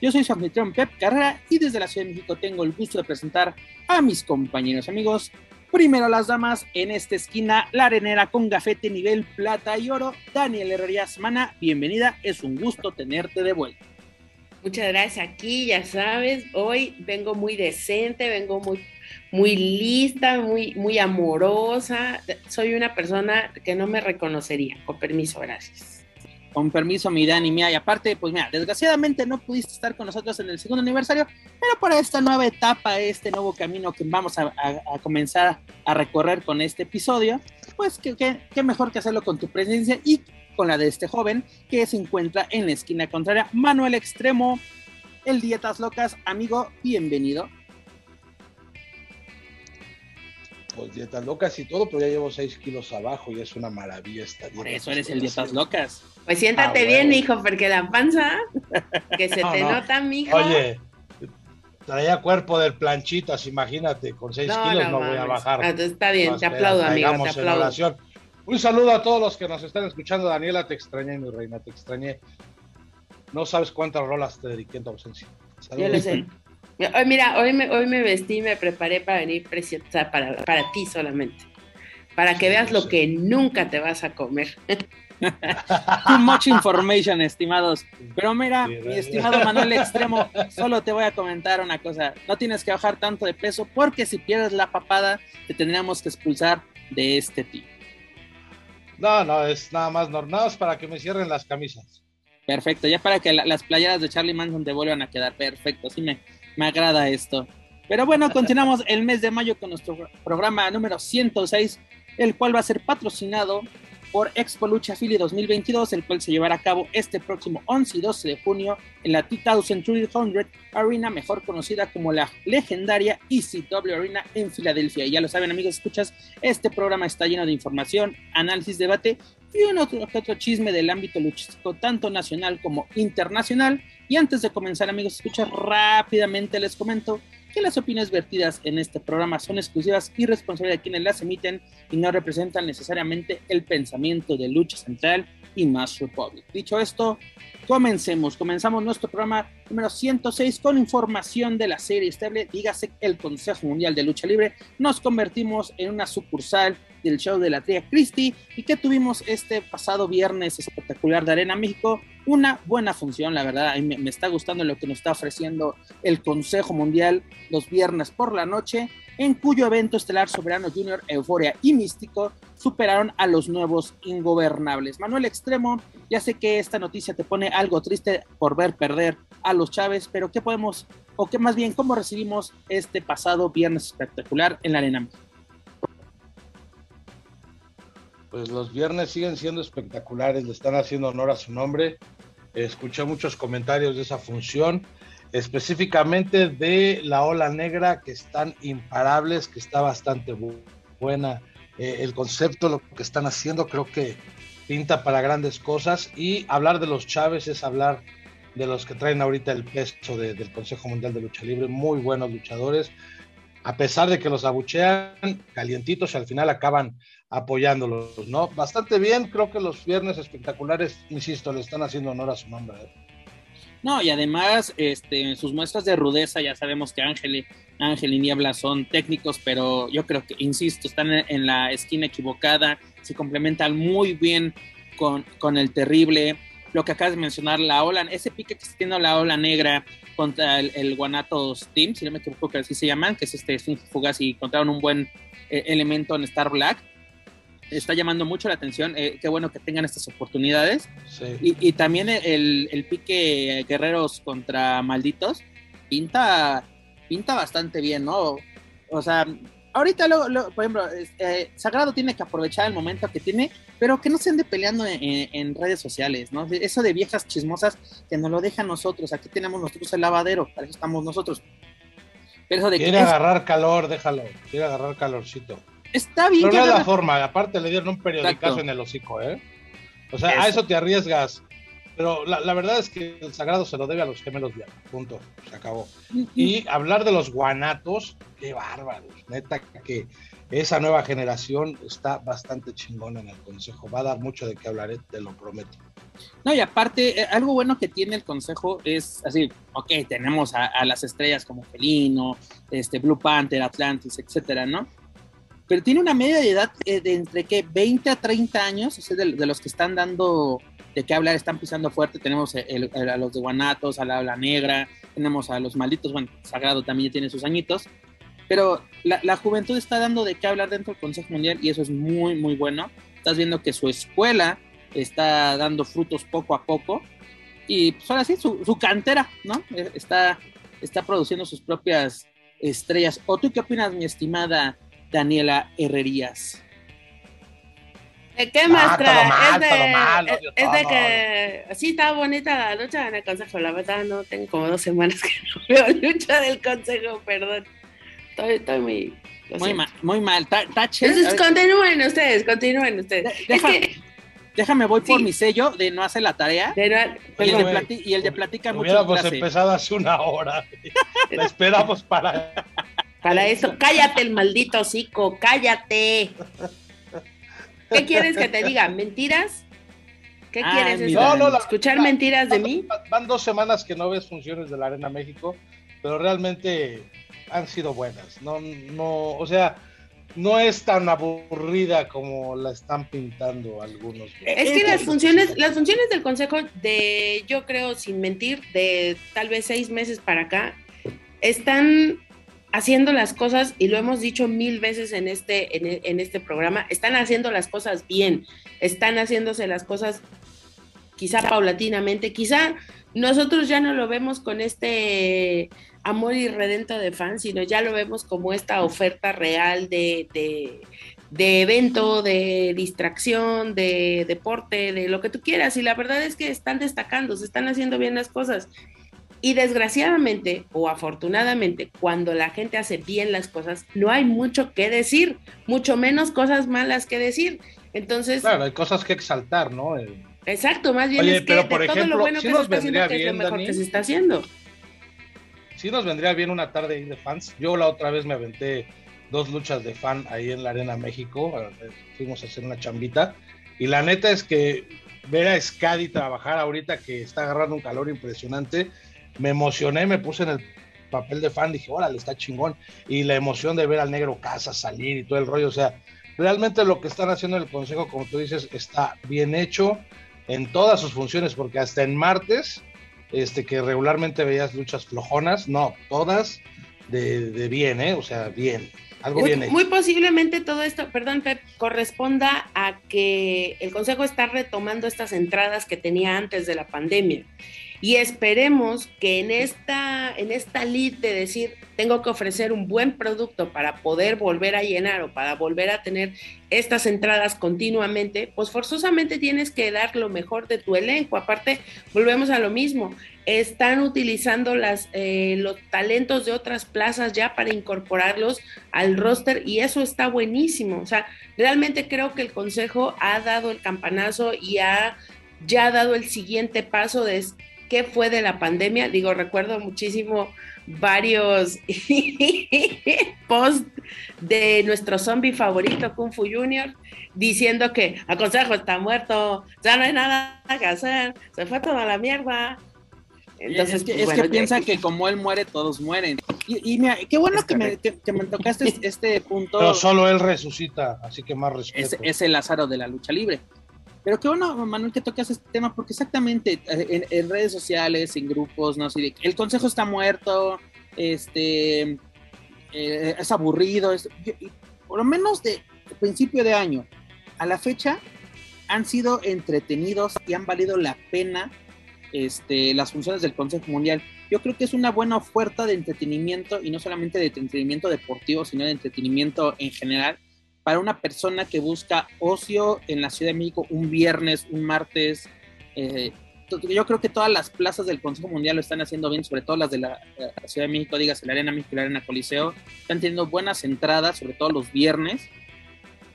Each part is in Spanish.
Yo soy su anfitrión Pep Carrera y desde la Ciudad de México tengo el gusto de presentar a mis compañeros amigos. Primero las damas, en esta esquina, la arenera con gafete nivel plata y oro, Daniel Herrería Semana, bienvenida, es un gusto tenerte de vuelta. Muchas gracias aquí, ya sabes, hoy vengo muy decente, vengo muy muy lista, muy, muy amorosa. Soy una persona que no me reconocería. Con permiso, gracias. Con permiso, mi Dani, mía. Y aparte, pues mira, desgraciadamente no pudiste estar con nosotros en el segundo aniversario, pero para esta nueva etapa, este nuevo camino que vamos a, comenzar a recorrer con este episodio, pues qué mejor que hacerlo con tu presencia y con la de este joven que se encuentra en la esquina contraria, Manuel Extremo, el Dietas Locas. Amigo, bienvenido. Pues dietas locas y todo, pero ya llevo 6 kilos abajo y es una maravilla esta dieta. Por eso eres el dietas locas. Pues siéntate ah, bien, hijo, porque la panza, que se te nota, mijo. Oye, traía cuerpo del planchitas, imagínate, con 6 kilos no, voy a bajar. Ah, está bien, te aplaudo, amigo, te aplaudo. Un saludo a todos los que nos están escuchando. Daniela, te extrañé, mi reina, te extrañé. No sabes cuántas rolas te dediqué en tu ausencia. Yo lo sé. Mira, hoy me, hoy me vestí, me preparé para venir preciosa para, para ti solamente. Para que veas lo que nunca te vas a comer. Too much information, estimados. Pero mira, mi estimado Manuel Extremo, solo te voy a comentar una cosa. No tienes que bajar tanto de peso porque si pierdes la papada, te tendríamos que expulsar de este tío. No, no, es nada más normal, para que me cierren las camisas. Perfecto, ya para que las playeras de Charlie Manson te vuelvan a quedar. Perfecto, sí me, me agrada esto. Pero bueno, continuamos el mes de mayo con nuestro programa número 106, el cual va a ser patrocinado por Expo Lucha Philly 2022, el cual se llevará a cabo este próximo 11 y 12 de junio en la T-1300 Arena, mejor conocida como la legendaria ECW Arena en Filadelfia. Y ya lo saben, amigos, escuchas, este programa está lleno de información, análisis, debate y un otro, otro chisme del ámbito luchístico, tanto nacional como internacional. Y antes de comenzar, amigos, escuchas rápidamente les comento que las opiniones vertidas en este programa son exclusivas y responsables de quienes las emiten y no representan necesariamente el pensamiento de Lucha Central y Mass Republic. Dicho esto, comencemos. Comenzamos nuestro programa número 106 con información de la serie estable, dígase el Consejo Mundial de Lucha Libre. Nos convertimos en una sucursal del show de la Tría Christie y que tuvimos este pasado viernes espectacular de Arena México. Una buena función, la verdad. me, me está gustando lo que nos está ofreciendo el Consejo Mundial los viernes por la noche en cuyo evento estelar Soberano Junior, Euforia y Místico superaron a los nuevos ingobernables. Manuel Extremo, ya sé que esta noticia te pone algo triste por ver perder a los Chávez, pero ¿qué podemos, o qué más bien, cómo recibimos este pasado viernes espectacular en la Arena? Pues los viernes siguen siendo espectaculares, le están haciendo honor a su nombre. Escuché muchos comentarios de esa función específicamente de la ola negra, que están imparables, que está bastante buena. Eh, el concepto, lo que están haciendo, creo que pinta para grandes cosas. Y hablar de los Chávez es hablar de los que traen ahorita el peso del Consejo Mundial de Lucha Libre, muy buenos luchadores. A pesar de que los abuchean calientitos, al final acaban apoyándolos, ¿no? Bastante bien, creo que los viernes espectaculares, insisto, le están haciendo honor a su nombre. ¿eh? No, y además, este, sus muestras de rudeza, ya sabemos que Ángel, Ángel y Niebla son técnicos, pero yo creo que, insisto, están en, la esquina equivocada, se complementan muy bien con, con, el terrible. Lo que acabas de mencionar, la ola, ese pique que está teniendo la ola negra contra el, Guanatos Team, si no me equivoco que así se llaman, que es este Fugaz y encontraron un buen eh, elemento en Star Black está llamando mucho la atención. Eh, qué bueno que tengan estas oportunidades. Y, también el, pique guerreros contra malditos pinta, pinta bastante bien, ¿no? O sea, ahorita, lo, por ejemplo, eh, Sagrado tiene que aprovechar el momento que tiene pero que no se ande peleando en, redes sociales, ¿no? Eso de viejas chismosas que nos lo dejan nosotros, aquí tenemos nosotros el lavadero, para eso estamos nosotros. Pero eso de Quiere agarrar calor, déjalo, quiere agarrar calorcito. Está bien. Pero no es la forma, aparte le dieron un periodicazo en el hocico, ¿eh? O sea, a eso te arriesgas. Pero la, verdad es que el sagrado se lo debe a los gemelos de punto, se acabó. Y hablar de los guanatos, qué bárbaros, neta, que esa nueva generación está bastante chingona en el consejo, va a dar mucho de qué hablaré, te lo prometo. No, y aparte, eh, algo bueno que tiene el consejo es así, ok, tenemos a, las estrellas como Felino, este, Blue Panther, Atlantis, etcétera, ¿no? Pero tiene una media de edad eh, de entre que 20 a 30 años, de, los que están dando de qué hablar, están pisando fuerte. Tenemos a los de Guanatos, a la Habla Negra, tenemos a los malditos, bueno, Sagrado también tiene sus añitos, pero la, juventud está dando de qué hablar dentro del Consejo Mundial y eso es muy, muy bueno. Estás viendo que su escuela está dando frutos poco a poco y pues ahora sí, su, su cantera, ¿no? Eh, está, está produciendo sus propias estrellas. ¿O tú qué opinas, mi estimada Daniela Herrerías? ¿Qué más trae? es de, es, de que sí está bonita la lucha en el consejo. La verdad, no tengo como dos semanas que no veo lucha del consejo, perdón. Estoy, estoy muy. Muy mal, muy mal. Entonces, continúen ustedes, continúen ustedes. déjame, voy por mi sello de no hacer la tarea. y, el de plati, y el de platica mucho. Hubiéramos empezado hace una hora. la esperamos para. Para eso, cállate el maldito hocico, cállate. ¿Qué quieres que te diga? ¿Mentiras? ¿Qué quieres ¿Escuchar mentiras de mí? Van dos semanas que no ves funciones de la Arena México, pero realmente han sido buenas. No, no, o sea, no es tan aburrida como la están pintando algunos. Es que las funciones, las funciones del consejo de, yo creo, sin mentir, de tal vez seis meses para acá, están haciendo las cosas, y lo hemos dicho mil veces en este, en, en, este programa, están haciendo las cosas bien, están haciéndose las cosas quizá paulatinamente, quizá nosotros ya no lo vemos con este amor irredento de fans, sino ya lo vemos como esta oferta real de, de, de evento, de distracción, de deporte, de lo que tú quieras, y la verdad es que están destacando, se están haciendo bien las cosas. Y desgraciadamente o afortunadamente, cuando la gente hace bien las cosas, no hay mucho que decir, mucho menos cosas malas que decir. Entonces. Claro, hay cosas que exaltar, ¿no? Exacto, más bien es que de todo lo bueno que se está haciendo, que es lo mejor que se está haciendo. Sí nos vendría bien una tarde ahí de fans. Yo la otra vez me aventé dos luchas de fan ahí en la Arena México. Fuimos a hacer una chambita. Y la neta es que ver a Scadi trabajar ahorita que está agarrando un calor impresionante me emocioné, me puse en el papel de fan, dije, órale, está chingón. Y la emoción de ver al negro casa salir y todo el rollo, o sea, realmente lo que están haciendo en el consejo, como tú dices, está bien hecho en todas sus funciones, porque hasta en martes, este, que regularmente veías luchas flojonas, no, todas de, bien, ¿eh? O sea, bien. Algo muy, bien hecho. muy posiblemente todo esto, perdón, Pep, corresponda a que el Consejo está retomando estas entradas que tenía antes de la pandemia y esperemos que en esta, en esta lead de decir, tengo que ofrecer un buen producto para poder volver a llenar o para volver a tener estas entradas continuamente, pues forzosamente tienes que dar lo mejor de tu elenco. Aparte, volvemos a lo mismo, están utilizando las, eh, los talentos de otras plazas ya para incorporarlos al roster y eso está buenísimo. O sea, realmente creo que el Consejo ha dado el campanazo y ha ya dado el siguiente paso de qué fue de la pandemia. Digo, recuerdo muchísimo varios posts de nuestro zombie favorito, Kung Fu Junior, diciendo que Aconsejo está muerto, ya no hay nada que hacer, se fue toda la mierda. Entonces, es que, pues, piensa que como él muere, todos mueren. Y, mira, qué bueno que me, tocaste este punto. Pero solo él resucita, así que más respeto. es el Lázaro de la lucha libre. Pero qué bueno, Manuel, que tocas este tema, porque exactamente eh, en, redes sociales, en grupos, ¿no? Así el consejo está muerto, este, eh, es aburrido, por lo menos de principio de año a la fecha han sido entretenidos y han valido la pena este, las funciones del Consejo Mundial. Yo creo que es una buena oferta de entretenimiento y no solamente de entretenimiento deportivo, sino de entretenimiento en general para una persona que busca ocio en la Ciudad de México un viernes, un martes. Eh, yo creo que todas las plazas del Consejo Mundial lo están haciendo bien, sobre todo las de la, Ciudad de México, digas la Arena México la Arena Coliseo, están teniendo buenas entradas, sobre todo los viernes.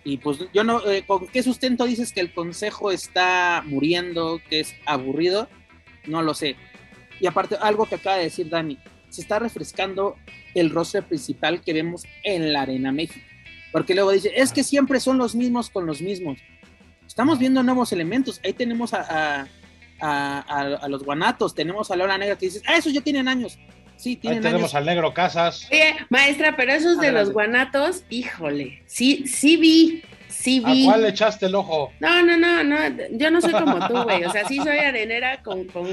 Y pues yo no, eh, ¿con qué sustento dices que el Consejo está muriendo, que es aburrido? No lo sé. Y aparte, algo que acaba de decir Dani, se está refrescando el rostro principal que vemos en la Arena México. Porque luego dice, es que siempre son los mismos con los mismos. Estamos viendo nuevos elementos. Ahí tenemos a a, los guanatos, tenemos a Laura Negra que dices, ah, esos ya tienen años. Sí, tienen Ahí tenemos al negro Casas. Oye, maestra, pero esos de los guanatos, híjole, sí, sí vi, sí vi. ¿A cuál le echaste el ojo? No, no, no, no, yo no soy como tú, güey. O sea, sí soy arenera con, con,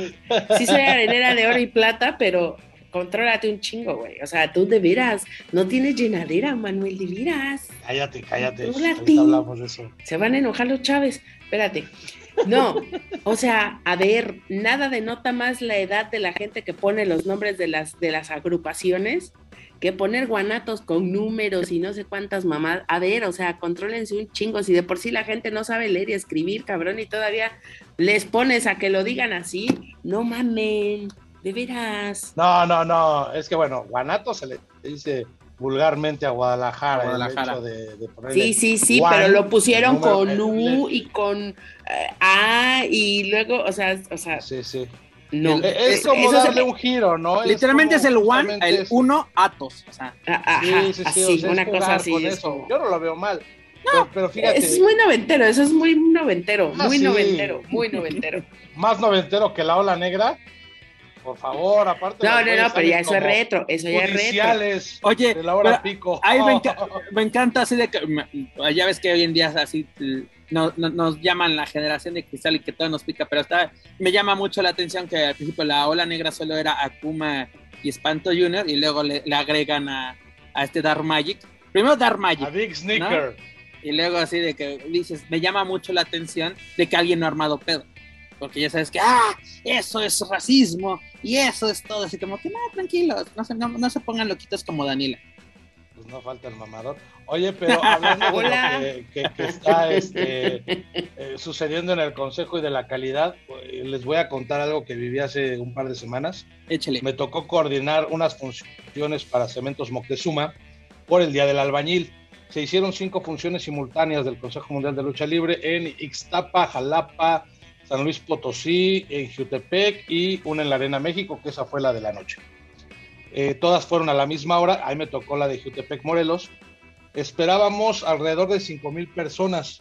sí soy arenera de oro y plata, pero contrólate un chingo, güey. O sea, tú de veras, no tienes llenadera, Manuel, de veras. Cállate, cállate. hablamos de eso. Se van a enojar los Chávez. Espérate. No, o sea, a ver, nada denota más la edad de la gente que pone los nombres de las, de las agrupaciones que poner guanatos con números y no sé cuántas mamás. A ver, o sea, contrólense un chingo. Si de por sí la gente no sabe leer y escribir, cabrón, y todavía les pones a que lo digan así, no mamen, de veras. No, no, no, es que bueno, guanato se le dice vulgarmente a Guadalajara. sí, sí, sí, pero lo pusieron con U y con eh, A y luego, o sea, o sea. Sí, sí. No, es, como darle un giro, ¿no? Literalmente es, el one, el uno, Atos. O sea, sí, sí, sí, una cosa así. Yo no lo veo mal. No, pero, fíjate. Es muy noventero, eso es muy noventero, ah, muy noventero, muy noventero. Más noventero que la ola negra. Por favor, aparte. No, no, no, pero ya eso es retro. Eso ya es retro. Oye, de la hora pico. Ahí me, encanta así de que. Ya ves que hoy en día así no, nos llaman la generación de cristal y que todo nos pica, pero está, me llama mucho la atención que al principio la ola negra solo era Akuma y Espanto Junior y luego le, agregan a, a, este Dark Magic. Primero Dark Magic. A Big Sneaker. Y luego así de que dices, me llama mucho la atención de que alguien no ha armado pedo porque ya sabes que, ah, eso es racismo y eso es todo, así como que, no, tranquilos, no se, no, se pongan loquitos como Daniela. Pues no falta el mamador. Oye, pero hablando de lo que, está este, eh, sucediendo en el Consejo y de la calidad, eh, les voy a contar algo que viví hace un par de semanas. Échale. Me tocó coordinar unas funciones para Cementos Moctezuma por el Día del Albañil. Se hicieron cinco funciones simultáneas del Consejo Mundial de Lucha Libre en Ixtapa, Jalapa, San Luis Potosí, en Jutepec y una en la Arena México, que esa fue la de la noche. Eh, todas fueron a la misma hora, ahí me tocó la de Jutepec Morelos. Esperábamos alrededor de 5 mil personas.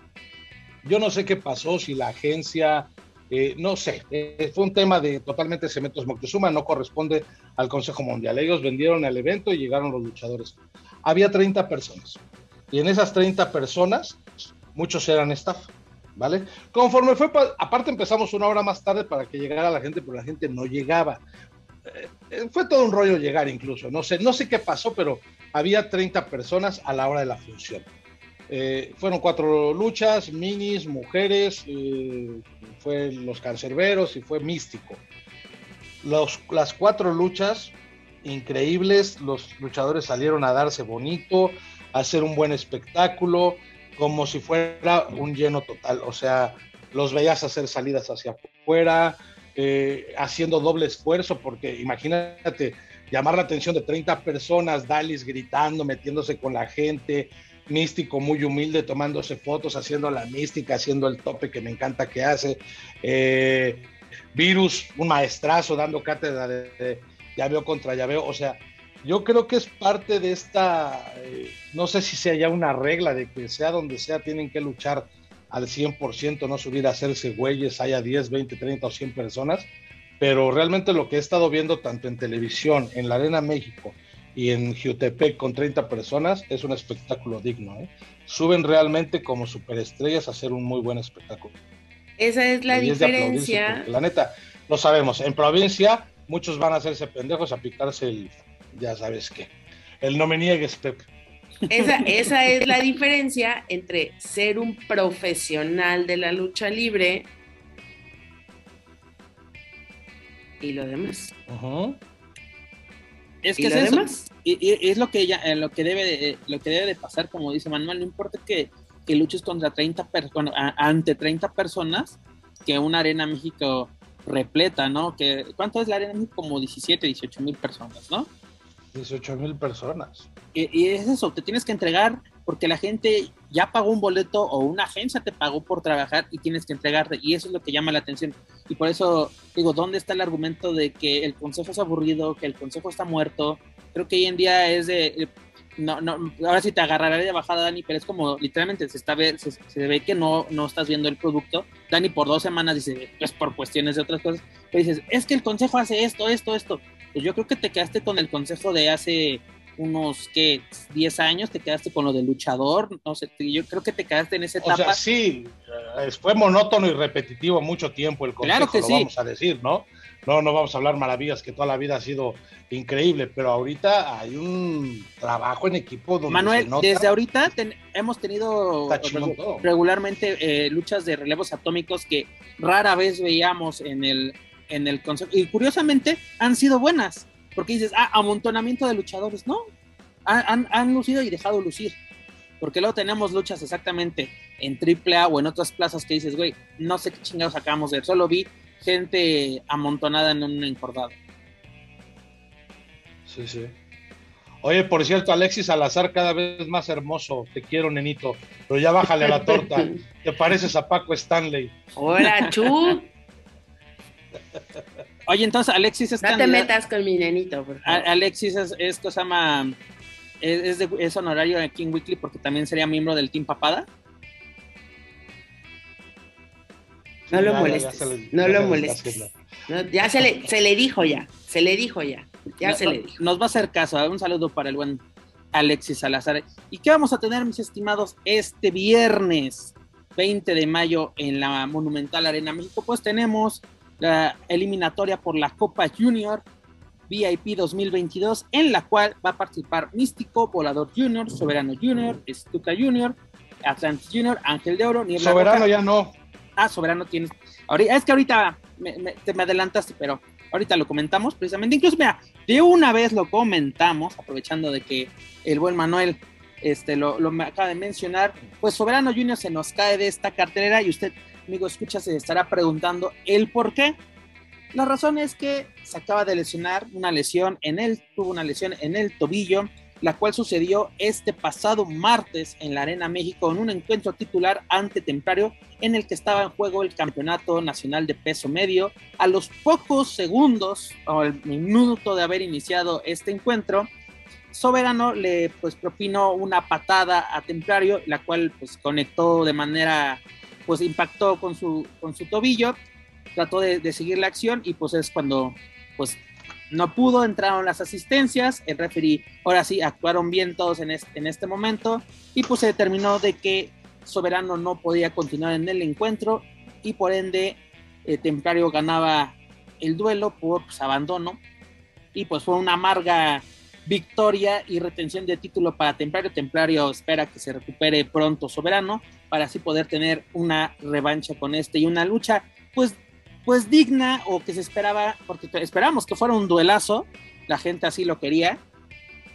Yo no sé qué pasó, si la agencia, eh, no sé, eh, fue un tema de totalmente Cementos Moctezuma, no corresponde al Consejo Mundial. Ellos vendieron el evento y llegaron los luchadores. Había 30 personas. Y en esas 30 personas, muchos eran staff. ¿Vale? Conforme fue, aparte empezamos una hora más tarde para que llegara la gente, pero la gente no llegaba. Eh, eh, fue todo un rollo llegar incluso, no sé, no sé qué pasó, pero había 30 personas a la hora de la función. Eh, fueron cuatro luchas, minis, mujeres, fue los cancerberos y fue místico. Las cuatro luchas increíbles, los luchadores salieron a darse bonito, a hacer un buen espectáculo, como si fuera un lleno total. O sea, los veías hacer salidas hacia afuera, eh, haciendo doble esfuerzo, porque imagínate llamar la atención de 30 personas, Dalis gritando, metiéndose con la gente, místico muy humilde, tomándose fotos, haciendo la mística, haciendo el tope que me encanta que hace. Eh, Virus, un maestrazo dando cátedra de, de llaveo contra llaveo, o sea, yo creo que es parte de esta, eh, no sé si sea ya una regla de que sea donde sea, tienen que luchar al 100%, no subir a hacerse güeyes, haya 10, 20, 30 o 100 personas, pero realmente lo que he estado viendo tanto en televisión, en la Arena México y en Jutepec con 30 personas, es un espectáculo digno. ¿eh? Suben realmente como superestrellas a hacer un muy buen espectáculo. Esa es la diferencia. La neta, lo sabemos, en provincia muchos van a hacerse pendejos a picarse el ya sabes qué. El no me niegues, Pep. Esa, esa es la diferencia entre ser un profesional de la lucha libre y lo demás. Es que es eso. Y, es lo que ella, eh, lo que debe de, eh, lo que debe de pasar, como dice Manuel, no importa que, que luches contra 30 personas, ante 30 personas, que una arena México repleta, ¿no? Que, ¿Cuánto es la arena México? Como 17, 18 mil personas, ¿no? 18 mil personas. Y, es eso, te tienes que entregar porque la gente ya pagó un boleto o una agencia te pagó por trabajar y tienes que entregarte. Y eso es lo que llama la atención. Y por eso digo, ¿dónde está el argumento de que el consejo es aburrido, que el consejo está muerto? Creo que hoy en día es de... No, no, ahora sí te agarraré de bajada, Dani, pero es como literalmente se, está ve, se, ve que no, no estás viendo el producto. Dani por dos semanas dice, pues por cuestiones de otras cosas, pero dices, es que el consejo hace esto, esto, esto pues yo creo que te quedaste con el consejo de hace unos, ¿qué? 10 años, te quedaste con lo del luchador, no sé, yo creo que te quedaste en esa etapa. O sea, sí, eh, fue monótono y repetitivo mucho tiempo el consejo, claro que lo vamos a decir, ¿no? No, no vamos a hablar maravillas, que toda la vida ha sido increíble, pero ahorita hay un trabajo en equipo donde Manuel, desde ahorita hemos tenido regularmente eh, luchas de relevos atómicos que rara vez veíamos en el en el concepto. Y curiosamente han sido buenas, porque dices, ah, amontonamiento de luchadores. No, han, han, lucido y dejado lucir. Porque luego tenemos luchas exactamente en AAA o en otras plazas que dices, güey, no sé qué chingados acabamos de ver. Solo vi gente amontonada en un encordado. Sí, sí. Oye, por cierto, Alexis Salazar cada vez más hermoso. Te quiero, nenito. Pero ya bájale a la torta. Te pareces a Paco Stanley. Hola, Chu. Oye, entonces Alexis es No te metas con mi nenito, Alexis es, es cosa es, es, es, honorario de King Weekly porque también sería miembro del Team Papada. No lo molestes. no lo molestes. ya se le, se le dijo ya. Se le dijo ya. Ya se le dijo. Nos va a hacer caso. Un saludo para el buen Alexis Salazar. ¿Y qué vamos a tener, mis estimados, este viernes 20 de mayo en la Monumental Arena México? Pues tenemos la eliminatoria por la Copa Junior VIP 2022, en la cual va a participar Místico, Volador Junior, Soberano Junior, Stuka Junior, Atlantis Junior, Ángel de Oro, Niebla Soberano ya no. Ah, Soberano tienes. Ahorita, es que ahorita me, te me adelantaste, pero ahorita lo comentamos precisamente. Incluso, mira, de una vez lo comentamos, aprovechando de que el buen Manuel este, lo, lo acaba de mencionar. Pues Soberano Junior se nos cae de esta cartelera y usted amigo escucha se estará preguntando el por qué. La razón es que se acaba de lesionar una lesión en él, tuvo una lesión en el tobillo, la cual sucedió este pasado martes en la Arena México en un encuentro titular ante Templario en el que estaba en juego el Campeonato Nacional de Peso Medio. A los pocos segundos o el minuto de haber iniciado este encuentro, Soberano le pues propinó una patada a Templario, la cual pues conectó de manera pues impactó con su, con su tobillo, trató de, seguir la acción y pues es cuando pues no pudo, entraron las asistencias, el referee, ahora sí, actuaron bien todos en este, en este momento y pues se determinó de que Soberano no podía continuar en el encuentro y por ende Templario ganaba el duelo por pues, abandono y pues fue una amarga victoria y retención de título para Templario. Templario espera que se recupere pronto Soberano para así poder tener una revancha con este y una lucha pues pues digna o que se esperaba porque esperamos que fuera un duelazo la gente así lo quería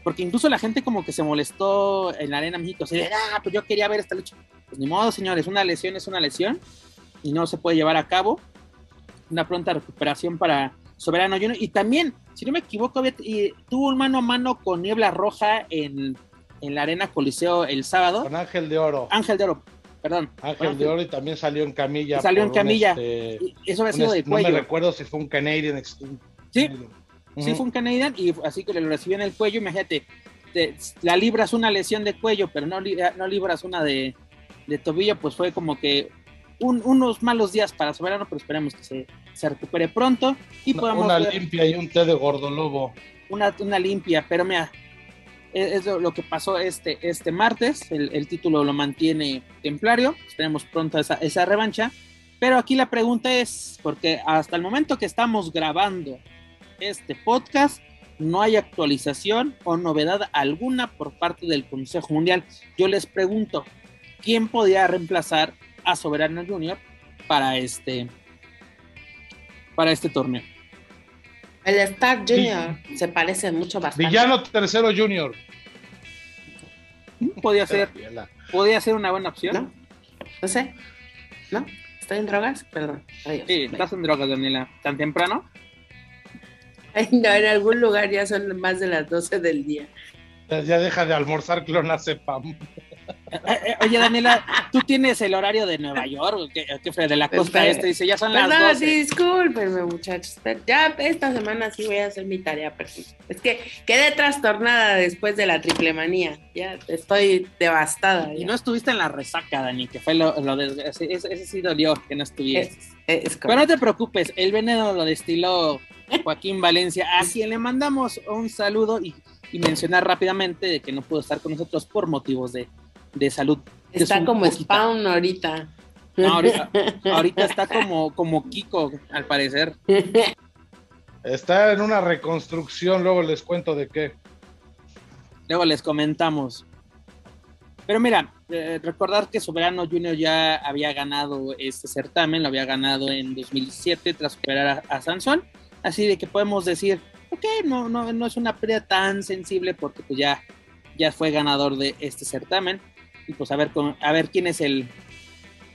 porque incluso la gente como que se molestó en la arena México se ah pues yo quería ver esta lucha pues ni modo señores una lesión es una lesión y no se puede llevar a cabo. Una pronta recuperación para Soberano Junior. Y también si no me equivoco y tuvo un mano a mano con Niebla Roja en, en la arena Coliseo el sábado. Con Ángel de Oro. Ángel de Oro perdón. Ángel de Oro y también salió en camilla. Salió en camilla. Este, eso había sido de cuello. No me recuerdo si fue un Canadian. Sí, sí fue un Canadian y así que lo recibió en el cuello. Imagínate, la libras una lesión de cuello, pero no, no libras una de, de tobillo, pues fue como que unos malos días para Soberano, pero esperemos que se, se recupere pronto y una, Una limpia y un té de gordolobo. Una, una limpia, pero mira, es lo, que pasó este, este martes. El, título lo mantiene Templario. Esperemos pronto esa, esa revancha. Pero aquí la pregunta es, porque hasta el momento que estamos grabando este podcast, no hay actualización o novedad alguna por parte del Consejo Mundial. Yo les pregunto, ¿quién podría reemplazar a Soberano Junior para este, para este torneo? El Star Junior se parece mucho bastante. Villano tercero Junior. Podía ser, podía ser una buena opción. ¿No? No sé. ¿No? ¿Estoy en drogas? Perdón. Adiós. Sí, estás en drogas, Daniela. ¿Tan temprano? Ay, no, en algún lugar ya son más de las 12 del día. Ya deja de almorzar clonazepam. Eh, eh, Oye, Daniela, ¿tú tienes el horario de Nueva York? ¿o ¿Qué, qué fue? De la costa este, dice, ya son las Perdón, 12. discúlpenme, muchachos. Ya esta semana sí voy a hacer mi tarea perfecta. Es que quedé trastornada después de la triple manía. Ya estoy devastada. Y no estuviste en la resaca, Dani, que fue lo, lo de, ese, sí dolió que no estuvieses. Es- es Pero no te preocupes, el veneno lo destiló Joaquín Valencia, a quien le mandamos un saludo y, y mencionar rápidamente de que no pudo estar con nosotros por motivos de, de salud. Está como. Spawn ahorita. No, ahorita, ahorita está como, como Kiko, al parecer. Está en una reconstrucción, luego les cuento de qué. Luego les comentamos. Pero mira, eh, recordar que Soberano Junior ya había ganado este certamen, lo había ganado en 2017 tras superar a, a Sansón. Así de que podemos decir, ok, no, no, no es una pérdida tan sensible porque pues ya, ya fue ganador de este certamen. Y pues a ver, con, a ver quién es el,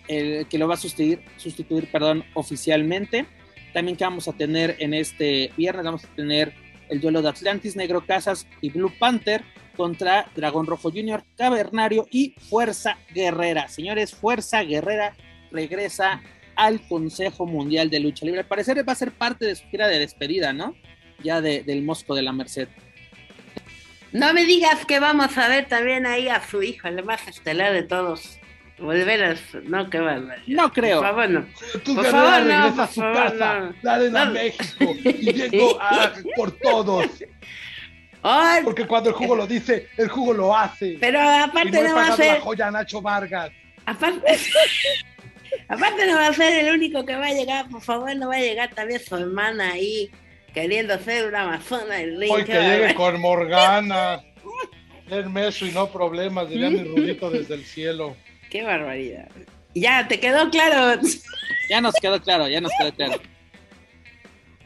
el que lo va a sustituir, sustituir perdón, oficialmente. También que vamos a tener en este viernes, vamos a tener el duelo de Atlantis, Negro Casas y Blue Panther contra Dragón Rojo Junior, Cavernario y Fuerza Guerrera. Señores, Fuerza Guerrera regresa al Consejo Mundial de Lucha Libre. Al parecer va a ser parte de su gira de despedida, ¿no? Ya de- del Mosco de la Merced. No me digas que vamos a ver también ahí a su hijo, el más estelar de todos. Volver a... su- No, qué barbaridad. No creo. Por favor, no. Tu Por favor, no, regresa por a su favor, casa, no. arena No. México, y llegó a- por todos. Ay, Porque cuando el jugo lo dice, el jugo lo hace. pero y aparte no va a ser... la joya a Nacho Vargas. Aparte... aparte no va a ser el único que va a llegar, por favor, no va a llegar también su hermana ahí queriendo ser una amazona del ring. Hoy que llegue con Morgana. Denme eso y no problemas, diría mi Rudito desde el cielo. Qué barbaridad. Ya, te quedó claro. Ya nos quedó claro, ya nos quedó claro.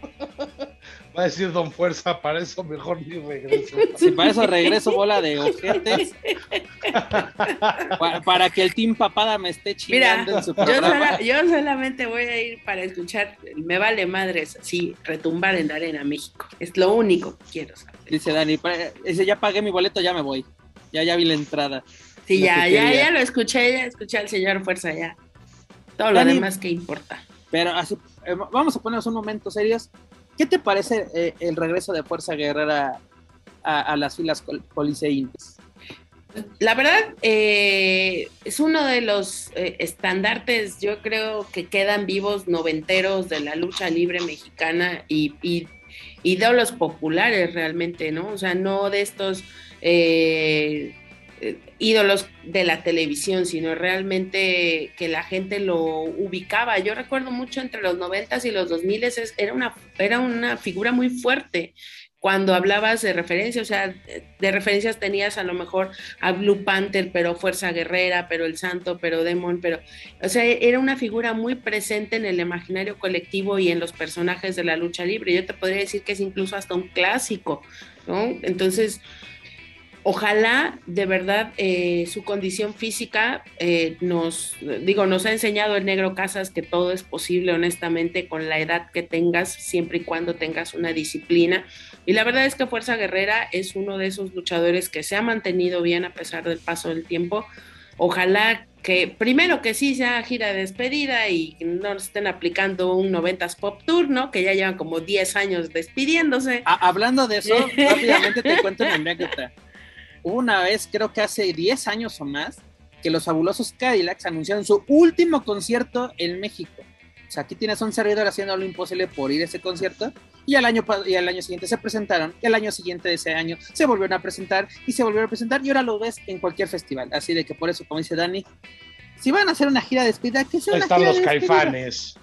Va a decir Don Fuerza, para eso mejor ni regreso. Si para eso regreso bola de ojetes. Pa- para que el Team Papada me esté Mira, chingando en su yo, programa. sola- yo solamente voy a ir para escuchar Me Vale Madres, así, retumbar en la arena México. Es lo único que quiero saber. Dice Dani, dice, ya pagué mi boleto, ya me voy. Ya, ya vi la entrada. Sí, ya, ya, ya lo escuché, ya escuché al señor Fuerza, ya. Todo lo demás que importa. Pero así, eh, vamos a ponernos un momento serios. ¿Qué te parece eh, el regreso de Fuerza Guerrera a, las filas col-? La verdad, eh, es uno de los eh, estandartes, yo creo que quedan vivos noventeros de la lucha libre mexicana y, y ídolos populares realmente, ¿no? O sea, no de estos ídolos de la televisión, sino realmente que la gente lo ubicaba. Yo recuerdo mucho entre los noventas y los dos miles, era una, era una figura muy fuerte cuando hablabas de referencia, o sea, de referencias tenías a lo mejor a Blue Panther, pero Fuerza Guerrera, pero El Santo, pero Demon, pero, o sea, era una figura muy presente en el imaginario colectivo y en los personajes de la lucha libre. Yo te podría decir que es incluso hasta un clásico, ¿no? Entonces, ojalá de verdad eh, su condición física eh, nos, digo, nos ha enseñado el negro Casas que todo es posible honestamente con la edad que tengas, siempre y cuando tengas una disciplina. Y la verdad es que Fuerza Guerrera es uno de esos luchadores que se ha mantenido bien a pesar del paso del tiempo. Ojalá que primero que sí sea gira de despedida y no estén aplicando un 90s Pop Tour, ¿no? Que ya llevan como 10 años despidiéndose. A- hablando de eso, rápidamente te cuento una anécdota. Hubo una vez, creo que hace 10 años o más, que los fabulosos Cadillacs anunciaron su último concierto en México. O sea, aquí tienes a un servidor haciendo lo imposible por ir a ese concierto y al año y al año siguiente se presentaron y al año siguiente de ese año se volvieron a presentar y se volvieron a presentar y ahora lo ves en cualquier festival. Así de que por eso, como dice Dani, si van a hacer una gira de despedida, que sea una están gira los de caifanes.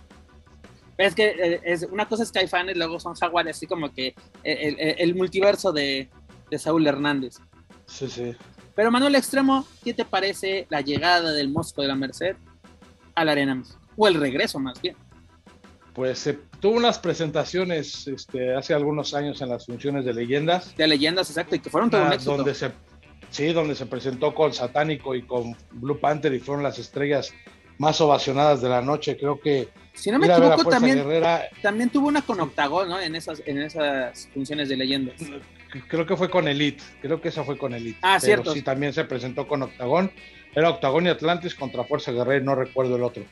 Es que eh, es, una cosa es Caifanes, luego son Jaguares, así como que el, el- el multiverso de, de Saúl Hernández. Sí, sí. Pero Manuel Extremo, ¿qué te parece la llegada del Mosco de la Merced a la Arena México? O el regreso más bien. Pues se tuvo unas presentaciones este, hace algunos años en las funciones de leyendas. De leyendas, exacto, y que fueron todo un ah, éxito. Donde se, sí, donde se presentó con Satánico y con Blue Panther y fueron las estrellas más ovacionadas de la noche. Creo que. Si no me equivoco, también, también tuvo una con Octagon, ¿no? En esas, en esas funciones de leyendas. Creo que fue con Elite. Creo que esa fue con Elite. Ah, cierto. Sí, también se presentó con Octagon. Era Octagon y Atlantis contra Fuerza Guerrera, no recuerdo el otro.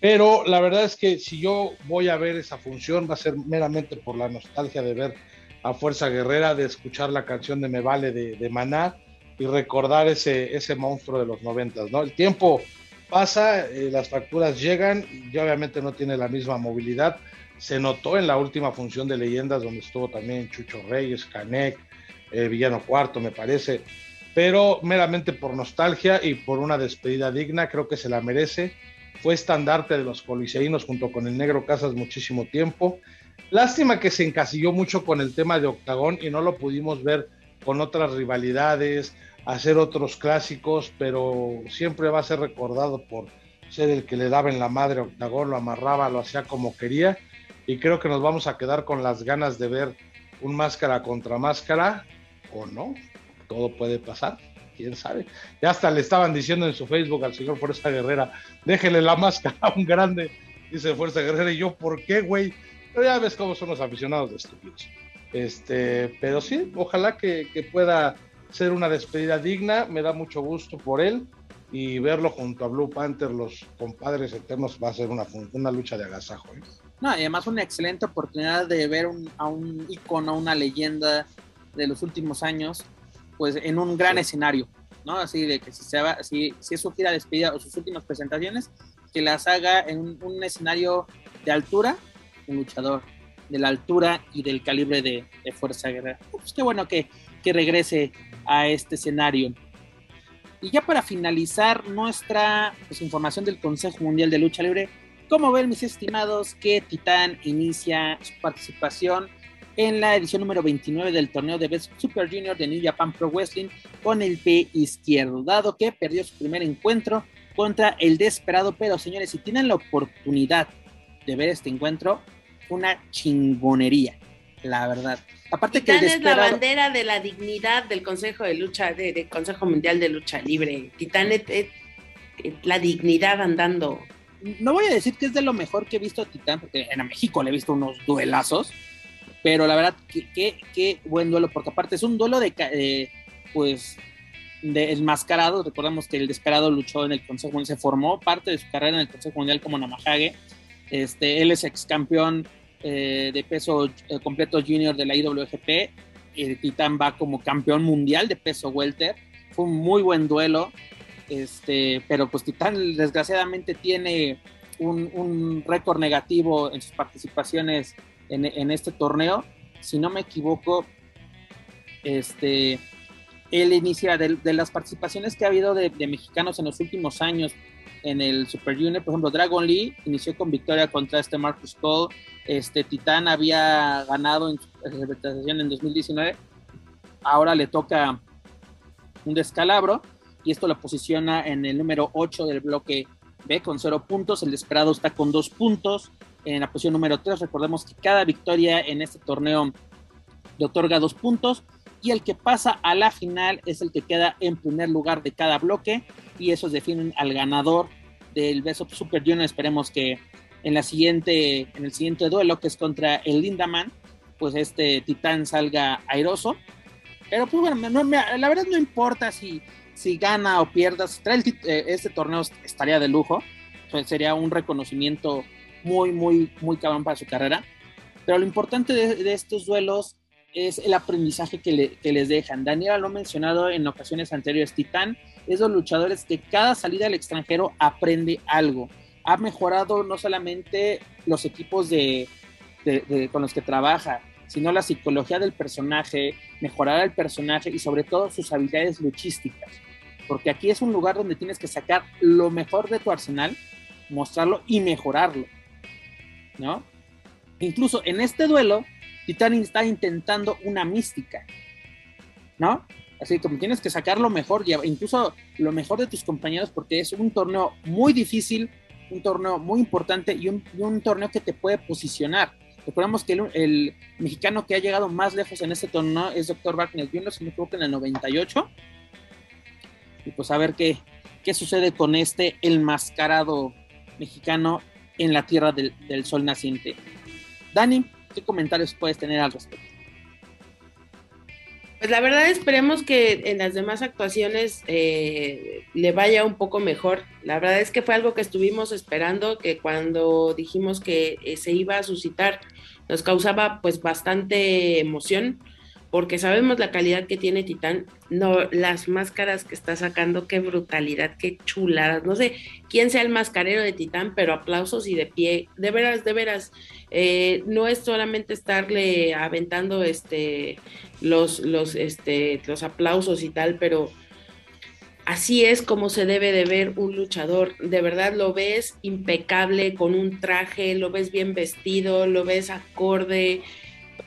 Pero la verdad es que si yo voy a ver esa función, va a ser meramente por la nostalgia de ver a Fuerza Guerrera, de escuchar la canción de Me Vale de, de Maná y recordar ese, ese monstruo de los noventas, ¿no? El tiempo pasa, eh, las facturas llegan y obviamente no tiene la misma movilidad. Se notó en la última función de leyendas donde estuvo también Chucho Reyes, Canek, eh, Villano Cuarto, me parece. Pero meramente por nostalgia y por una despedida digna, creo que se la merece fue estandarte de los coliseínos junto con el Negro Casas muchísimo tiempo. Lástima que se encasilló mucho con el tema de Octagón y no lo pudimos ver con otras rivalidades, hacer otros clásicos, pero siempre va a ser recordado por ser el que le daba en la madre a Octagón, lo amarraba, lo hacía como quería y creo que nos vamos a quedar con las ganas de ver un máscara contra máscara o no, todo puede pasar quién sabe. Ya hasta le estaban diciendo en su Facebook al señor Fuerza Guerrera, déjele la máscara a un grande, dice Fuerza Guerrera, y yo, ¿por qué, güey? Pero ya ves cómo son los aficionados de estúpidos. Este, pero sí, ojalá que, pueda ser una despedida digna, me da mucho gusto por él y verlo junto a Blue Panther, los compadres eternos, va a ser una, una lucha de agasajo. ¿eh? No, y además una excelente oportunidad de ver a un icono, una leyenda de los últimos años, pues en un gran escenario, ¿no? Así de que si, se va, si, si es su gira despedida o sus últimas presentaciones, que las haga en un, escenario de altura, un luchador de la altura y del calibre de, Fuerza Guerrera. Pues qué bueno que, que regrese a este escenario. Y ya para finalizar nuestra pues, información del Consejo Mundial de Lucha Libre, ¿cómo ven mis estimados que Titán inicia su participación en la edición número 29 del torneo de Best Super Junior de New Japan Pro Wrestling con el pie izquierdo, dado que perdió su primer encuentro contra el desesperado, pero señores, si tienen la oportunidad de ver este encuentro, una chingonería, la verdad. Aparte que es la bandera de la dignidad del Consejo de Lucha, del Consejo Mundial de Lucha Libre. Titán es, la dignidad andando. No voy a decir que es de lo mejor que he visto a Titán, porque en México le he visto unos duelazos, pero la verdad, qué, buen duelo, porque aparte es un duelo de, eh, pues, de enmascarado. Recordamos que el Desperado luchó en el Consejo Mundial, se formó parte de su carrera en el Consejo Mundial como Namahage. Este, él es ex campeón eh, de peso eh, completo junior de la IWGP. El Titán va como campeón mundial de peso welter. Fue un muy buen duelo. Este, pero pues Titán desgraciadamente tiene un, récord negativo en sus participaciones en, este torneo. Si no me equivoco, este, él inicia de, las participaciones que ha habido de, mexicanos en los últimos años en el Super Junior, por ejemplo, Dragon Lee inició con victoria contra este Marcus Cole, este Titán había ganado en su representación en 2019, ahora le toca un descalabro y esto lo posiciona en el número 8 del bloque B con 0 puntos, el Desperado está con 2 puntos, en la posición número 3. Recordemos que cada victoria en este torneo le otorga dos puntos y el que pasa a la final es el que queda en primer lugar de cada bloque y esos definen al ganador del Best of Super Junior. Esperemos que en la siguiente en el siguiente duelo que es contra el Lindaman, pues este Titán salga airoso. Pero pues bueno, la verdad no importa si, si gana o pierda, si trae eh, este torneo estaría de lujo. Sería un reconocimiento muy, muy, muy cabrón para su carrera. Pero lo importante de, estos duelos es el aprendizaje que, les dejan. Daniel lo ha mencionado en ocasiones anteriores. Titán es los luchadores que cada salida al extranjero aprende algo. Ha mejorado no solamente los equipos de, con los que trabaja, sino la psicología del personaje, mejorar al personaje y sobre todo sus habilidades luchísticas. Porque aquí es un lugar donde tienes que sacar lo mejor de tu arsenal, mostrarlo y mejorarlo. ¿no? Incluso en este duelo, Titanic está intentando una mística, ¿no? Así como tienes que sacar lo mejor, incluso lo mejor de tus compañeros, porque es un torneo muy difícil, un torneo muy importante y un, torneo que te puede posicionar. Recordemos que el, mexicano que ha llegado más lejos en este torneo es Dr. Wagner Jr., si me equivoco, en el 98. Y pues a ver qué, qué sucede con este enmascarado mexicano en la tierra del, del sol naciente. Dani, ¿qué comentarios puedes tener al respecto? Pues la verdad esperemos que en las demás actuaciones eh, le vaya un poco mejor. La verdad es que fue algo que estuvimos esperando, que cuando dijimos que eh, se iba a suscitar nos causaba pues bastante emoción porque sabemos la calidad que tiene Titán, no las máscaras que está sacando, qué brutalidad, qué chuladas, no sé quién sea el mascarero de Titán, pero aplausos y de pie, de veras, de veras, eh, no es solamente estarle aventando este los, los, este, los aplausos y tal, pero así es como se debe de ver un luchador. De verdad lo ves impecable con un traje, lo ves bien vestido, lo ves acorde,